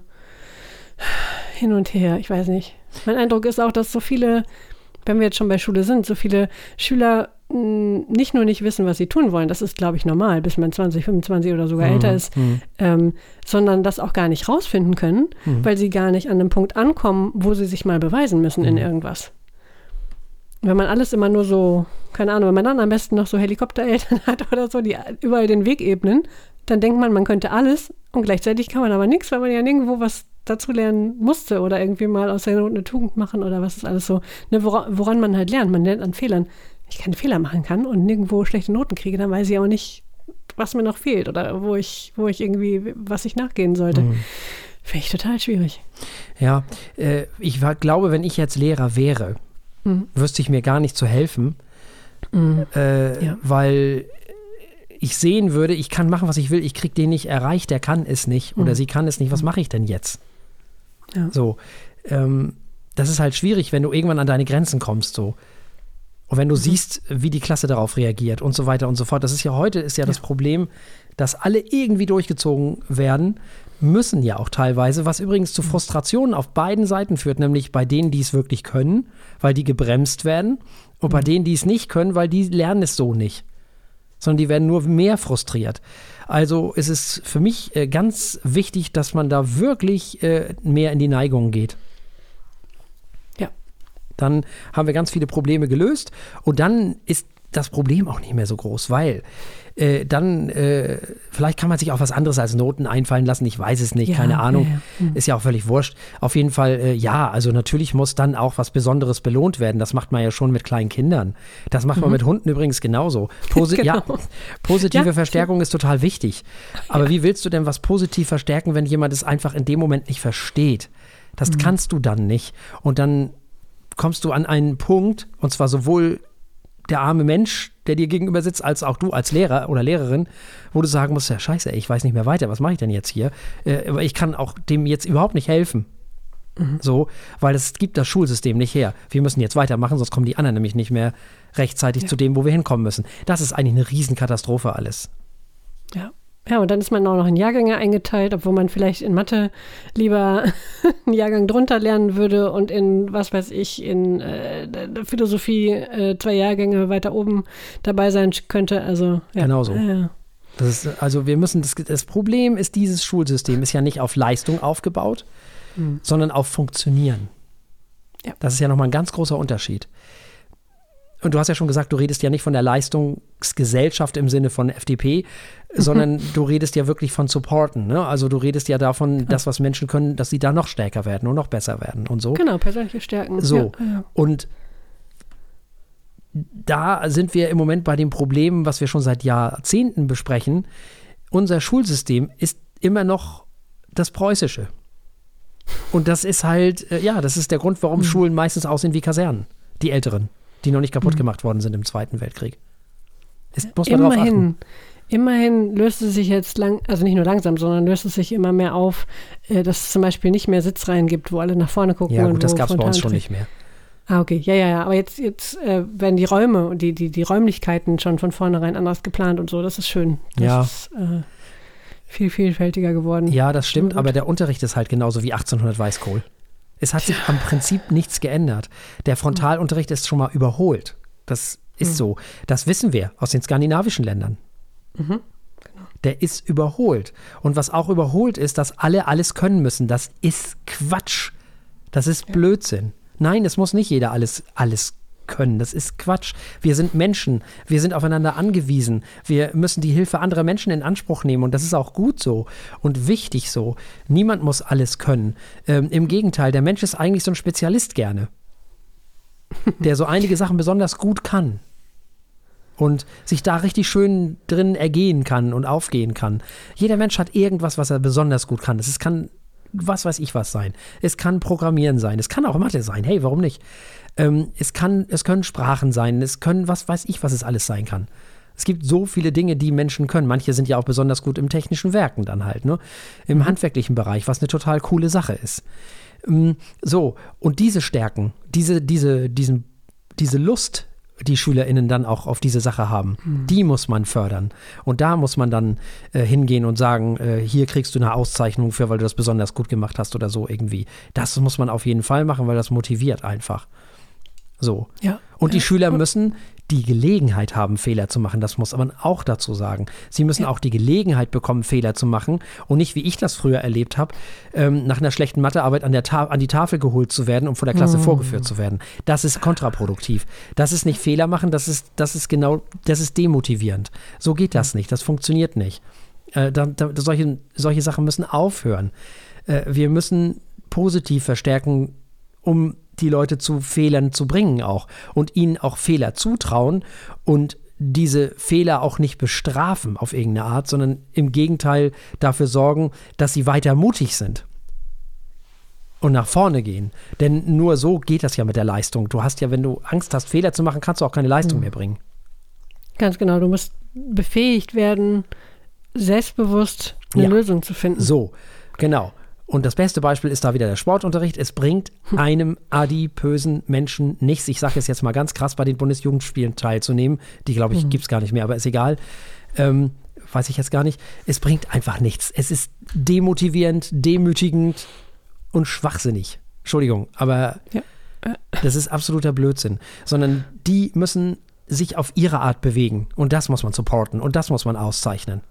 Hin und Her. Ich weiß nicht. Mein Eindruck ist auch, dass so viele, wenn wir jetzt schon bei Schule sind, so viele Schüler mh, nicht nur nicht wissen, was sie tun wollen, das ist, glaube ich, normal, bis man 20, 25 oder sogar älter ist, Mhm. ähm, sondern das auch gar nicht rausfinden können, Mhm. weil sie gar nicht an einem Punkt ankommen, wo sie sich mal beweisen müssen in Mhm. irgendwas. Wenn man alles immer nur so, keine Ahnung, wenn man dann am besten noch so Helikoptereltern hat oder so, die überall den Weg ebnen, dann denkt man, man könnte alles und gleichzeitig kann man aber nichts, weil man ja nirgendwo was dazu lernen musste oder irgendwie mal aus der Not eine Tugend machen oder was ist alles so, ne, woran, woran man halt lernt. Man lernt an Fehlern. Wenn ich keine Fehler machen kann und nirgendwo schlechte Noten kriege, dann weiß ich auch nicht, was mir noch fehlt oder wo ich, wo ich irgendwie, was ich nachgehen sollte. Mhm. Finde ich total schwierig. Ja, äh, ich war, glaube, wenn ich jetzt Lehrer wäre, Mhm. wüsste ich mir gar nicht zu helfen, äh, Ja. weil ich sehen würde, ich kann machen, was ich will, ich kriege den nicht erreicht, der kann es nicht oder Mhm. sie kann es nicht, was mache ich denn jetzt? Ja. So, ähm, das ist halt schwierig, wenn du irgendwann an deine Grenzen kommst, so. Und Mhm. wenn du siehst, wie die Klasse darauf reagiert und so weiter und so fort. Das ist ja heute ist ja, das Problem, dass alle irgendwie durchgezogen werden, müssen ja auch teilweise, was übrigens Mhm. zu Frustrationen auf beiden Seiten führt, nämlich bei denen, die es wirklich können, weil die gebremst werden, und bei Mhm. denen, die es nicht können, weil die lernen es so nicht. Sondern die werden nur mehr frustriert. Also ist es für mich äh, ganz wichtig, dass man da wirklich äh, mehr in die Neigung geht. Ja. Dann haben wir ganz viele Probleme gelöst und dann ist das Problem auch nicht mehr so groß, weil äh, dann äh, vielleicht kann man sich auch was anderes als Noten einfallen lassen. Ich weiß es nicht, Ja, keine Ahnung. ja, ja. Hm. Ist ja auch völlig wurscht. Auf jeden Fall, äh, ja, also natürlich muss dann auch was Besonderes belohnt werden. Das macht man ja schon mit kleinen Kindern. Das macht man mit Hunden übrigens genauso. Posi Mhm. Genau. ja, positive. Verstärkung ist total wichtig. Aber wie willst du denn was positiv verstärken, wenn jemand es einfach in dem Moment nicht versteht? Das Mhm. kannst du dann nicht. Und dann kommst du an einen Punkt, und zwar sowohl der arme Mensch, der dir gegenüber sitzt, als auch du als Lehrer oder Lehrerin, wo du sagen musst, ja scheiße, ey, ich weiß nicht mehr weiter, was mache ich denn jetzt hier? Äh, aber ich kann auch dem jetzt überhaupt nicht helfen. So, weil es gibt das Schulsystem nicht her. Wir müssen jetzt weitermachen, sonst kommen die anderen nämlich nicht mehr rechtzeitig zu dem, wo wir hinkommen müssen. Das ist eigentlich eine Riesenkatastrophe alles. Ja. Ja, und dann ist man auch noch in Jahrgänge eingeteilt, obwohl man vielleicht in Mathe lieber einen Jahrgang drunter lernen würde und in, was weiß ich, in äh, Philosophie äh, zwei Jahrgänge weiter oben dabei sein könnte. Also, ja. Genau so. Ja, ist, also wir müssen, das, das Problem ist, dieses Schulsystem ist ja nicht auf Leistung aufgebaut, Hm. sondern auf Funktionieren. Ja. Das ist ja nochmal ein ganz großer Unterschied. Und du hast ja schon gesagt, du redest ja nicht von der Leistungsgesellschaft im Sinne von FDP, sondern du redest ja wirklich von Supporten. Ne? Also du redest ja davon, das, was Menschen können, dass sie da noch stärker werden und noch besser werden und so. Genau, persönliche Stärken. So. Ja, ja. Und da sind wir im Moment bei dem Problem, was wir schon seit Jahrzehnten besprechen. Unser Schulsystem ist immer noch das preußische. Und das ist halt, äh, ja, das ist der Grund, warum Schulen meistens aussehen wie Kasernen. Die älteren, die noch nicht kaputt gemacht worden sind im Zweiten Weltkrieg. Ist, muss man drauf achten. Immerhin, löst es sich jetzt lang, also nicht nur langsam, sondern löst es sich immer mehr auf, äh, dass es zum Beispiel nicht mehr Sitzreihen gibt, wo alle nach vorne gucken. Ja, gut, das gab es bei uns schon nicht mehr. Ah, okay. Ja, ja, ja. Aber jetzt, jetzt äh, werden die Räume und die, die, die Räumlichkeiten schon von vornherein anders geplant und so. Das ist schön. Das Ja. ist äh, viel vielfältiger geworden. Ja, das stimmt, aber der Unterricht ist halt genauso wie 1800 Weißkohl. Es hat sich am Prinzip nichts geändert. Der Frontalunterricht ist schon mal überholt. Das Ist mhm. so. Das wissen wir aus den skandinavischen Ländern. Mhm. Genau. Der ist überholt. Und was auch überholt ist, dass alle alles können müssen. Das ist Quatsch. Das ist ja. Blödsinn. Nein, es muss nicht jeder alles, alles können. Das ist Quatsch. Wir sind Menschen. Wir sind aufeinander angewiesen. Wir müssen die Hilfe anderer Menschen in Anspruch nehmen. Und das ist auch gut so und wichtig so. Niemand muss alles können. Ähm, Im Gegenteil, der Mensch ist eigentlich so ein Spezialist gerne, der so einige Sachen besonders gut kann. Und sich da richtig schön drin ergehen kann und aufgehen kann. Jeder Mensch hat irgendwas, was er besonders gut kann. Es kann was weiß ich was sein. Es kann Programmieren sein. Es kann auch Mathe sein. Hey, warum nicht? Ähm, es, kann, es können Sprachen sein, es können, was weiß ich, was es alles sein kann. Es gibt so viele Dinge, die Menschen können. Manche sind ja auch besonders gut im technischen Werken dann halt, ne? Im mhm. handwerklichen Bereich, was eine total coole Sache ist. Ähm, so, und diese Stärken, diese, diese, diesen, diese Lust, die SchülerInnen dann auch auf diese Sache haben. Mhm. Die muss man fördern. Und da muss man dann äh, hingehen und sagen, äh, hier kriegst du eine Auszeichnung für, weil du das besonders gut gemacht hast oder so irgendwie. Das muss man auf jeden Fall machen, weil das motiviert einfach. So. Ja. Und die Schüler müssen die Gelegenheit haben, Fehler zu machen. Das muss man auch dazu sagen. Sie müssen ja. auch die Gelegenheit bekommen, Fehler zu machen und nicht, wie ich das früher erlebt habe, ähm, nach einer schlechten Mathearbeit an, der an die Tafel geholt zu werden, um vor der Klasse mm. vorgeführt zu werden. Das ist kontraproduktiv. Das ist nicht Fehler machen, das ist, das ist genau, das ist demotivierend. So geht das nicht. Das funktioniert nicht. Äh, da, da, solche, solche Sachen müssen aufhören. Äh, wir müssen positiv verstärken, um die Leute zu Fehlern zu bringen auch und ihnen auch Fehler zutrauen und diese Fehler auch nicht bestrafen auf irgendeine Art, sondern im Gegenteil dafür sorgen, dass sie weiter mutig sind und nach vorne gehen. Denn nur so geht das ja mit der Leistung. Du hast ja, wenn du Angst hast, Fehler zu machen, kannst du auch keine Leistung mhm. mehr bringen. Ganz genau. Du musst befähigt werden, selbstbewusst eine ja. Lösung zu finden. So, genau. Und das beste Beispiel ist da wieder der Sportunterricht. Es bringt einem adipösen Menschen nichts. Ich sage es jetzt mal ganz krass, bei den Bundesjugendspielen teilzunehmen. Die, glaube ich, mhm. gibt es gar nicht mehr, aber ist egal. Ähm, weiß ich jetzt gar nicht. Es bringt einfach nichts. Es ist demotivierend, demütigend und schwachsinnig. Entschuldigung, aber ja. das ist absoluter Blödsinn. Sondern die müssen sich auf ihre Art bewegen. Und das muss man supporten und das muss man auszeichnen.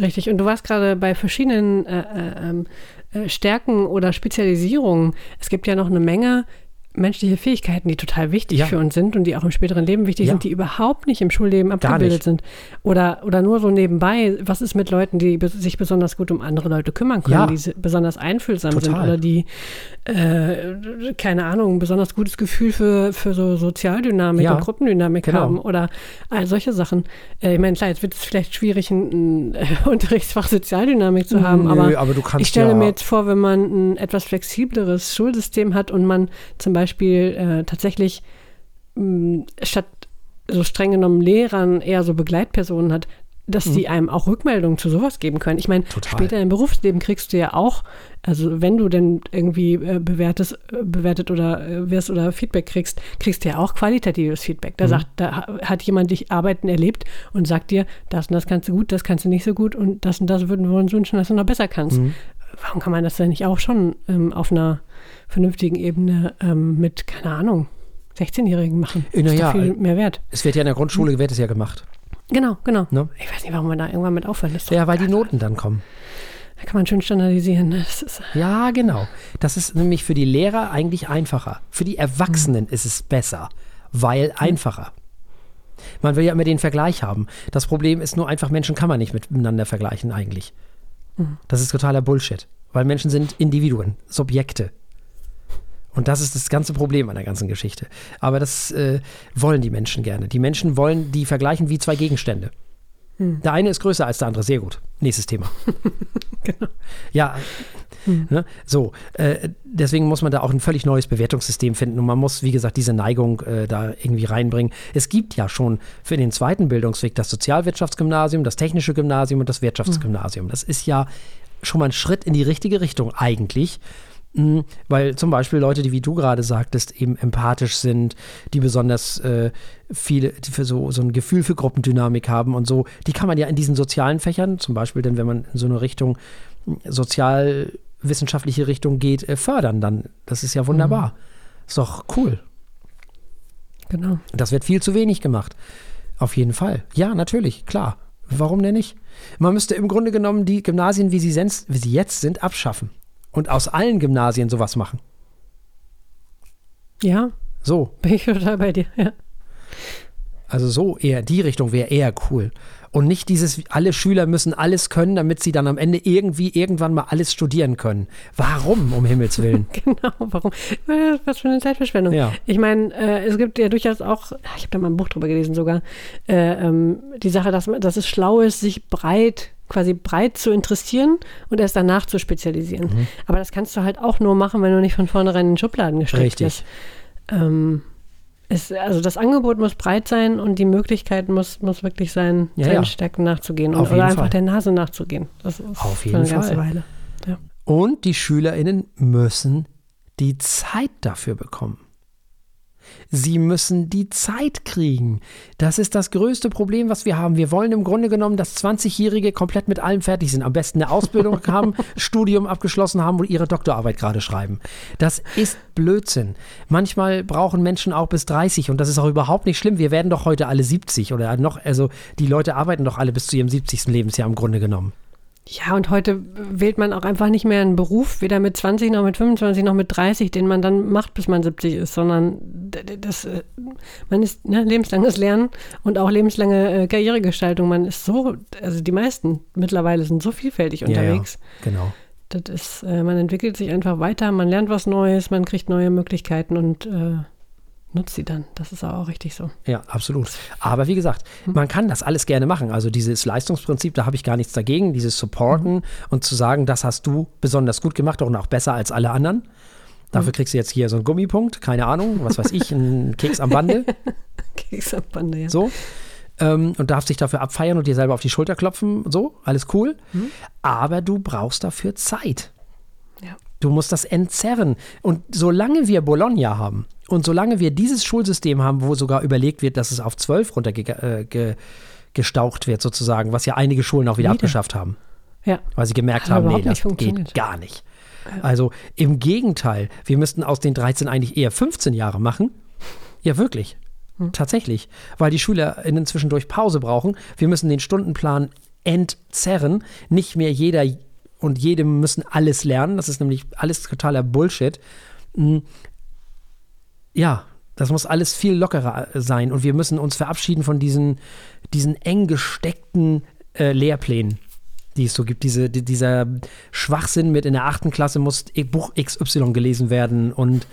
Richtig, und du warst gerade bei verschiedenen äh, äh, ähm, äh, Stärken oder Spezialisierungen. Es gibt ja noch eine Menge menschliche Fähigkeiten, die total wichtig ja. für uns sind und die auch im späteren Leben wichtig ja. sind, die überhaupt nicht im Schulleben abgebildet sind. Oder, oder nur so nebenbei. Was ist mit Leuten, die sich besonders gut um andere Leute kümmern können, ja. die besonders einfühlsam total. sind oder die, äh, keine Ahnung, ein besonders gutes Gefühl für, für so Sozialdynamik und Gruppendynamik genau. haben oder all solche Sachen. Äh, ich meine, klar, jetzt wird es vielleicht schwierig, ein, äh, Unterrichtsfach Sozialdynamik zu haben, Nö, aber, aber ich stelle mir jetzt vor, wenn man ein etwas flexibleres Schulsystem hat und man zum Beispiel Beispiel äh, tatsächlich mh, mm, statt so streng genommen Lehrern eher so Begleitpersonen hat, dass mhm. die einem auch Rückmeldungen zu sowas geben können. Ich meine, später im Berufsleben kriegst du ja auch, also wenn du denn irgendwie äh, bewertest, äh, bewertet oder äh, wirst oder Feedback kriegst, kriegst du ja auch qualitatives Feedback. Da mhm. sagt, da hat jemand dich arbeiten erlebt und sagt dir, das und das kannst du gut, das kannst du nicht so gut und das und das würden wir uns wünschen, dass du noch besser kannst. Mhm. Warum kann man das denn nicht auch schon ähm, auf einer vernünftigen Ebene ähm, mit, keine Ahnung, 16-Jährigen machen. Das ist ja, viel mehr wert. Es wird ja in der Grundschule, wird es ja gemacht. Genau, genau. Ne? Ich weiß nicht, warum man da irgendwann mit aufhört. Ja, weil die Noten dann kommen. Da kann man schön standardisieren. Ne? ja, genau. Das ist nämlich für die Lehrer eigentlich einfacher. Für die Erwachsenen mhm. ist es besser, weil mhm. einfacher. Man will ja immer den Vergleich haben. Das Problem ist nur einfach, Menschen kann man nicht miteinander vergleichen eigentlich. Mhm. Das ist totaler Bullshit. Weil Menschen sind Individuen, Subjekte. Und das ist das ganze Problem an der ganzen Geschichte. Aber das äh, wollen die Menschen gerne. Die Menschen wollen die vergleichen wie zwei Gegenstände. Hm. Der eine ist größer als der andere. Sehr gut. Nächstes Thema. genau. Ja, hm. ne? so. Äh, deswegen muss man da auch ein völlig neues Bewertungssystem finden. Und man muss, wie gesagt, diese Neigung äh, da irgendwie reinbringen. Es gibt ja schon für den zweiten Bildungsweg das Sozialwirtschaftsgymnasium, das technische Gymnasium und das Wirtschaftsgymnasium. Hm. Das ist ja schon mal ein Schritt in die richtige Richtung eigentlich. Mhm, weil zum Beispiel Leute, die wie du gerade sagtest, eben empathisch sind, die besonders äh, viele, die für so, so ein Gefühl für Gruppendynamik haben und so, die kann man ja in diesen sozialen Fächern, zum Beispiel, denn wenn man in so eine Richtung sozialwissenschaftliche Richtung geht, äh, fördern dann. Das ist ja wunderbar. Mhm. Ist doch cool. genau. Das wird viel zu wenig gemacht. Auf jeden Fall. Ja, natürlich, klar. Warum denn nicht? Man müsste im Grunde genommen die Gymnasien, wie sie, wie sie jetzt sind, abschaffen. Und aus allen Gymnasien sowas machen. Ja, So, bin ich total bei dir. Ja. also so eher, die Richtung wäre eher cool. Und nicht dieses, alle Schüler müssen alles können, damit sie dann am Ende irgendwie irgendwann mal alles studieren können. Warum, um Himmels Willen? Genau, warum? Was für eine Zeitverschwendung. Ja. Ich meine, äh, es gibt ja durchaus auch, ich habe da mal ein Buch drüber gelesen sogar, äh, ähm, die Sache, dass, dass es schlau ist, sich breit, quasi breit zu interessieren und erst danach zu spezialisieren. Mhm. Aber das kannst du halt auch nur machen, wenn du nicht von vornherein in den Schubladen gesteckt Richtig. bist. Ähm, es, also das Angebot muss breit sein und die Möglichkeit muss, muss wirklich sein, Ja, seinen ja. Stärken nachzugehen und, oder einfach Fall. der Nase nachzugehen. Das ist Auf jeden eine ganze Fall. Weile. Ja. Und die SchülerInnen müssen die Zeit dafür bekommen. Sie müssen die Zeit kriegen. Das ist das größte Problem, was wir haben. Wir wollen im Grunde genommen, dass 20-Jährige komplett mit allem fertig sind. Am besten eine Ausbildung haben, Studium abgeschlossen haben und ihre Doktorarbeit gerade schreiben. Das ist Blödsinn. Manchmal brauchen Menschen auch bis 30 und das ist auch überhaupt nicht schlimm. Wir werden doch heute alle 70 oder noch, also die Leute arbeiten doch alle bis zu ihrem 70. Lebensjahr im Grunde genommen. Ja, und heute wählt man auch einfach nicht mehr einen Beruf, weder mit 20 noch mit 25 noch mit 30, den man dann macht, bis man 70 ist, sondern das, äh, man ist ne, lebenslanges Lernen und auch lebenslange äh, Karrieregestaltung. Man ist so, also die meisten mittlerweile sind so vielfältig unterwegs. Ja, genau. Das ist, äh, man entwickelt sich einfach weiter, man lernt was Neues, man kriegt neue Möglichkeiten und äh, nutzt sie dann. Das ist auch richtig so. Ja, absolut. Aber wie gesagt, man kann das alles gerne machen. Also dieses Leistungsprinzip, da habe ich gar nichts dagegen. Dieses Supporten und zu sagen, das hast du besonders gut gemacht und auch besser als alle anderen. Dafür kriegst du jetzt hier so einen Gummipunkt, keine Ahnung, was weiß ich, einen Keks am Bande, Keksabande, ja. so. Ähm, und darfst dich dafür abfeiern und dir selber auf die Schulter klopfen, so, alles cool. Aber du brauchst dafür Zeit. Ja. Du musst das entzerren. Und solange wir Bologna haben und solange wir dieses Schulsystem haben, wo sogar überlegt wird, dass es auf zwölf runtergestaucht äh, wird, sozusagen, was ja einige Schulen auch wieder, Wieder. abgeschafft haben, Ja. weil sie gemerkt Hat haben, nee, das geht gar nicht. Also im Gegenteil, wir müssten aus den 13 eigentlich eher 15 Jahre machen. Ja, wirklich. Hm. Tatsächlich. Weil die SchülerInnen zwischendurch Pause brauchen. Wir müssen den Stundenplan entzerren. Nicht mehr jeder und jedem müssen alles lernen. Das ist nämlich alles totaler Bullshit. Ja, das muss alles viel lockerer äh, sein. Und wir müssen uns verabschieden von diesen, diesen eng gesteckten äh, Lehrplänen, die es so gibt. Diese, die, dieser Schwachsinn mit in der achten Klasse muss Buch XY gelesen werden und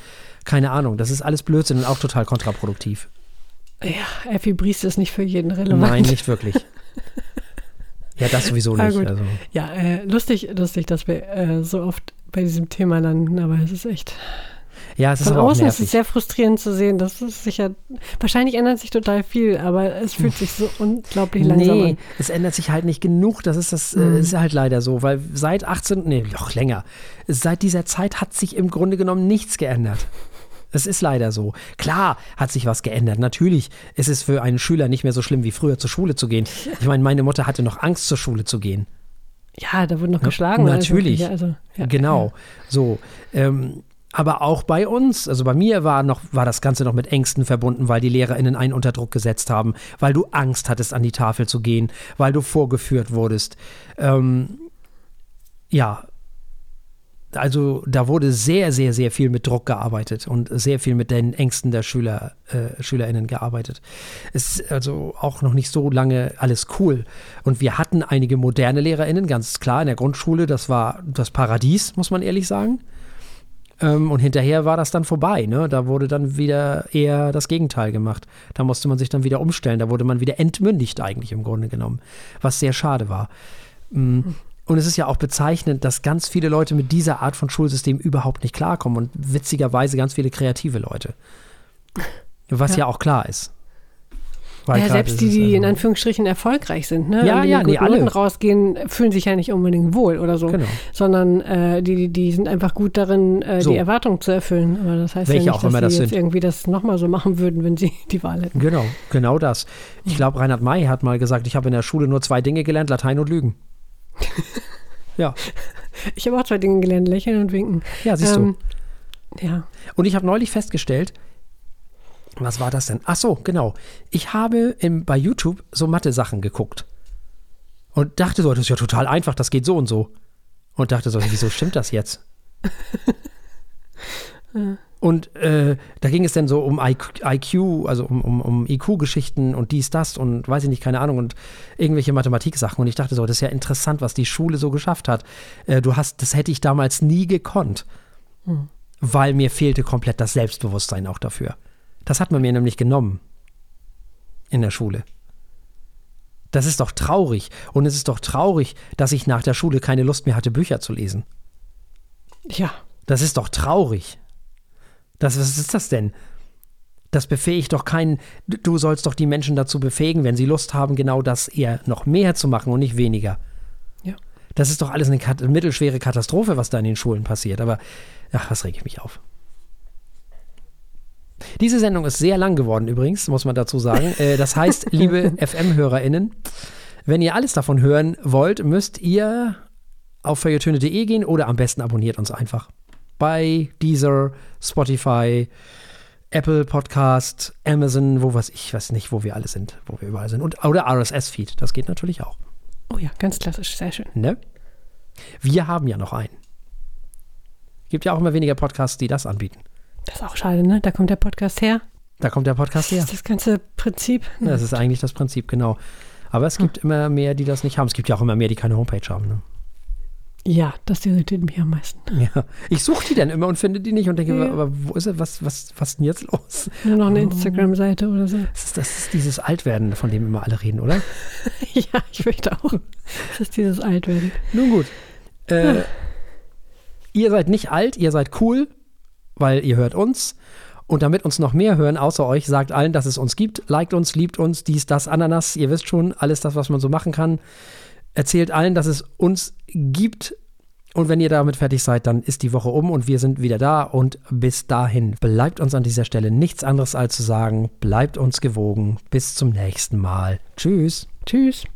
keine Ahnung. Das ist alles Blödsinn und auch total kontraproduktiv. Ja, Effi Briest ist nicht für jeden relevant. Nein, nicht wirklich. Ja, das sowieso Ah, nicht. Also, Ja, äh, lustig, lustig, dass wir äh, so oft bei diesem Thema landen, aber es ist echt. Ja, es ist Von aber auch außen ist es nervig. sehr frustrierend zu sehen. Das ist sicher. Wahrscheinlich ändert sich total viel, aber es fühlt sich so unglaublich langsam Nee, an. es ändert sich halt nicht genug. Das ist das, Mhm. ist halt leider so, weil seit 18, nee, noch länger. Seit dieser Zeit hat sich im Grunde genommen nichts geändert. Es ist leider so. Klar hat sich was geändert. Natürlich ist es für einen Schüler nicht mehr so schlimm wie früher zur Schule zu gehen. Ich meine, meine Mutter hatte noch Angst zur Schule zu gehen. Ja, da wurde noch geschlagen. alles natürlich. Mögliche, Also, ja, genau. So. Ähm, aber auch bei uns, also bei mir war noch, war das Ganze noch mit Ängsten verbunden, weil die LehrerInnen einen unter Druck gesetzt haben, weil du Angst hattest, an die Tafel zu gehen, weil du vorgeführt wurdest. Ähm, ja. Also da wurde sehr, sehr, sehr viel mit Druck gearbeitet und sehr viel mit den Ängsten der Schüler, äh, SchülerInnen gearbeitet. Es ist also auch noch nicht so lange alles cool. Und wir hatten einige moderne LehrerInnen, ganz klar, in der Grundschule, das war das Paradies, muss man ehrlich sagen. Ähm, und hinterher war das dann vorbei. Ne? Da wurde dann wieder eher das Gegenteil gemacht. Da musste man sich dann wieder umstellen. Da wurde man wieder entmündigt eigentlich im Grunde genommen, was sehr schade war. Mm. Und es ist ja auch bezeichnend, dass ganz viele Leute mit dieser Art von Schulsystem überhaupt nicht klarkommen und witzigerweise ganz viele kreative Leute. Was ja, Ja. auch klar ist. Weil Ja, selbst die, die in also- Anführungsstrichen erfolgreich sind, ne? Ja, Und die ja, nee, guten alle. Rausgehen, fühlen sich ja nicht unbedingt wohl oder so. Genau. Sondern äh, die, die- die sind einfach gut darin, äh, So. die Erwartungen zu erfüllen. Aber das heißt Welche ja nicht, dass das sie jetzt sind. irgendwie das nochmal so machen würden, wenn sie die Wahl hätten. Genau, genau das. Ich glaube, Reinhard May hat mal gesagt, ich habe in der Schule nur zwei Dinge gelernt, Latein und Lügen. ja, Ich habe auch zwei Dinge gelernt, lächeln und winken. ja, siehst Ähm, Ja, du. Und ich habe neulich festgestellt, Was war das denn? Ach so, genau. Ich habe im, bei YouTube so Mathe-Sachen geguckt. Und dachte so, das ist ja total einfach, das geht so und so. Und dachte so, wieso stimmt das jetzt? Und äh, da ging es dann so um IQ, also um, um, um IQ-Geschichten und dies, das und weiß ich nicht, keine Ahnung und irgendwelche Mathematik-Sachen. Und ich dachte so, das ist ja interessant, was die Schule so geschafft hat. Äh, du hast, das hätte ich damals nie gekonnt, hm. weil mir fehlte komplett das Selbstbewusstsein auch dafür. Das hat man mir nämlich genommen in der Schule. Das ist doch traurig. Und es ist doch traurig, dass ich nach der Schule keine Lust mehr hatte, Bücher zu lesen. Ja. Das ist doch traurig. Das, was ist das denn? Das befähigt doch keinen. Du sollst doch die Menschen dazu befähigen, wenn sie Lust haben, genau das eher noch mehr zu machen und nicht weniger. Ja. Das ist doch alles eine mittelschwere Katastrophe, was da in den Schulen passiert. Aber, ach, was rege ich mich auf. Diese Sendung ist sehr lang geworden übrigens, muss man dazu sagen. Äh, das heißt, liebe FM-HörerInnen, wenn ihr alles davon hören wollt, müsst ihr auf feuilletöne.de gehen oder am besten abonniert uns einfach. Bei Deezer, Spotify, Apple Podcast, Amazon, wo was ich weiß nicht, wo wir alle sind, wo wir überall sind. Und, oder RSS-Feed, das geht natürlich auch. Oh ja, ganz klassisch, sehr schön. Ne? Wir haben ja noch einen. Gibt ja auch immer weniger Podcasts, die das anbieten. Das ist auch schade, ne? Da kommt der Podcast her. Da kommt der Podcast her. Das ist das ganze Prinzip. Ja, das ist eigentlich das Prinzip, genau. Aber es gibt hm. immer mehr, die das nicht haben. Es gibt ja auch immer mehr, die keine Homepage haben. Ne? Ja, das irritiert mich am meisten. Ja, ich suche die dann immer und finde die nicht und denke, ja. aber wo ist er? Was, was, was ist denn jetzt los? Nur noch eine oh. Instagram-Seite oder so. Das ist, das ist dieses Altwerden, von dem immer alle reden, oder? ja, ich fürchte auch. Das ist dieses Altwerden. Nun gut. Äh, ihr seid nicht alt, ihr seid cool weil ihr hört uns. Und damit uns noch mehr hören, außer euch, sagt allen, dass es uns gibt. Liked uns, liebt uns, dies, das, Ananas. Ihr wisst schon, alles das, was man so machen kann. Erzählt allen, dass es uns gibt. Und wenn ihr damit fertig seid, dann ist die Woche um und wir sind wieder da. Und bis dahin bleibt uns an dieser Stelle nichts anderes als zu sagen, bleibt uns gewogen. Bis zum nächsten Mal. Tschüss. Tschüss.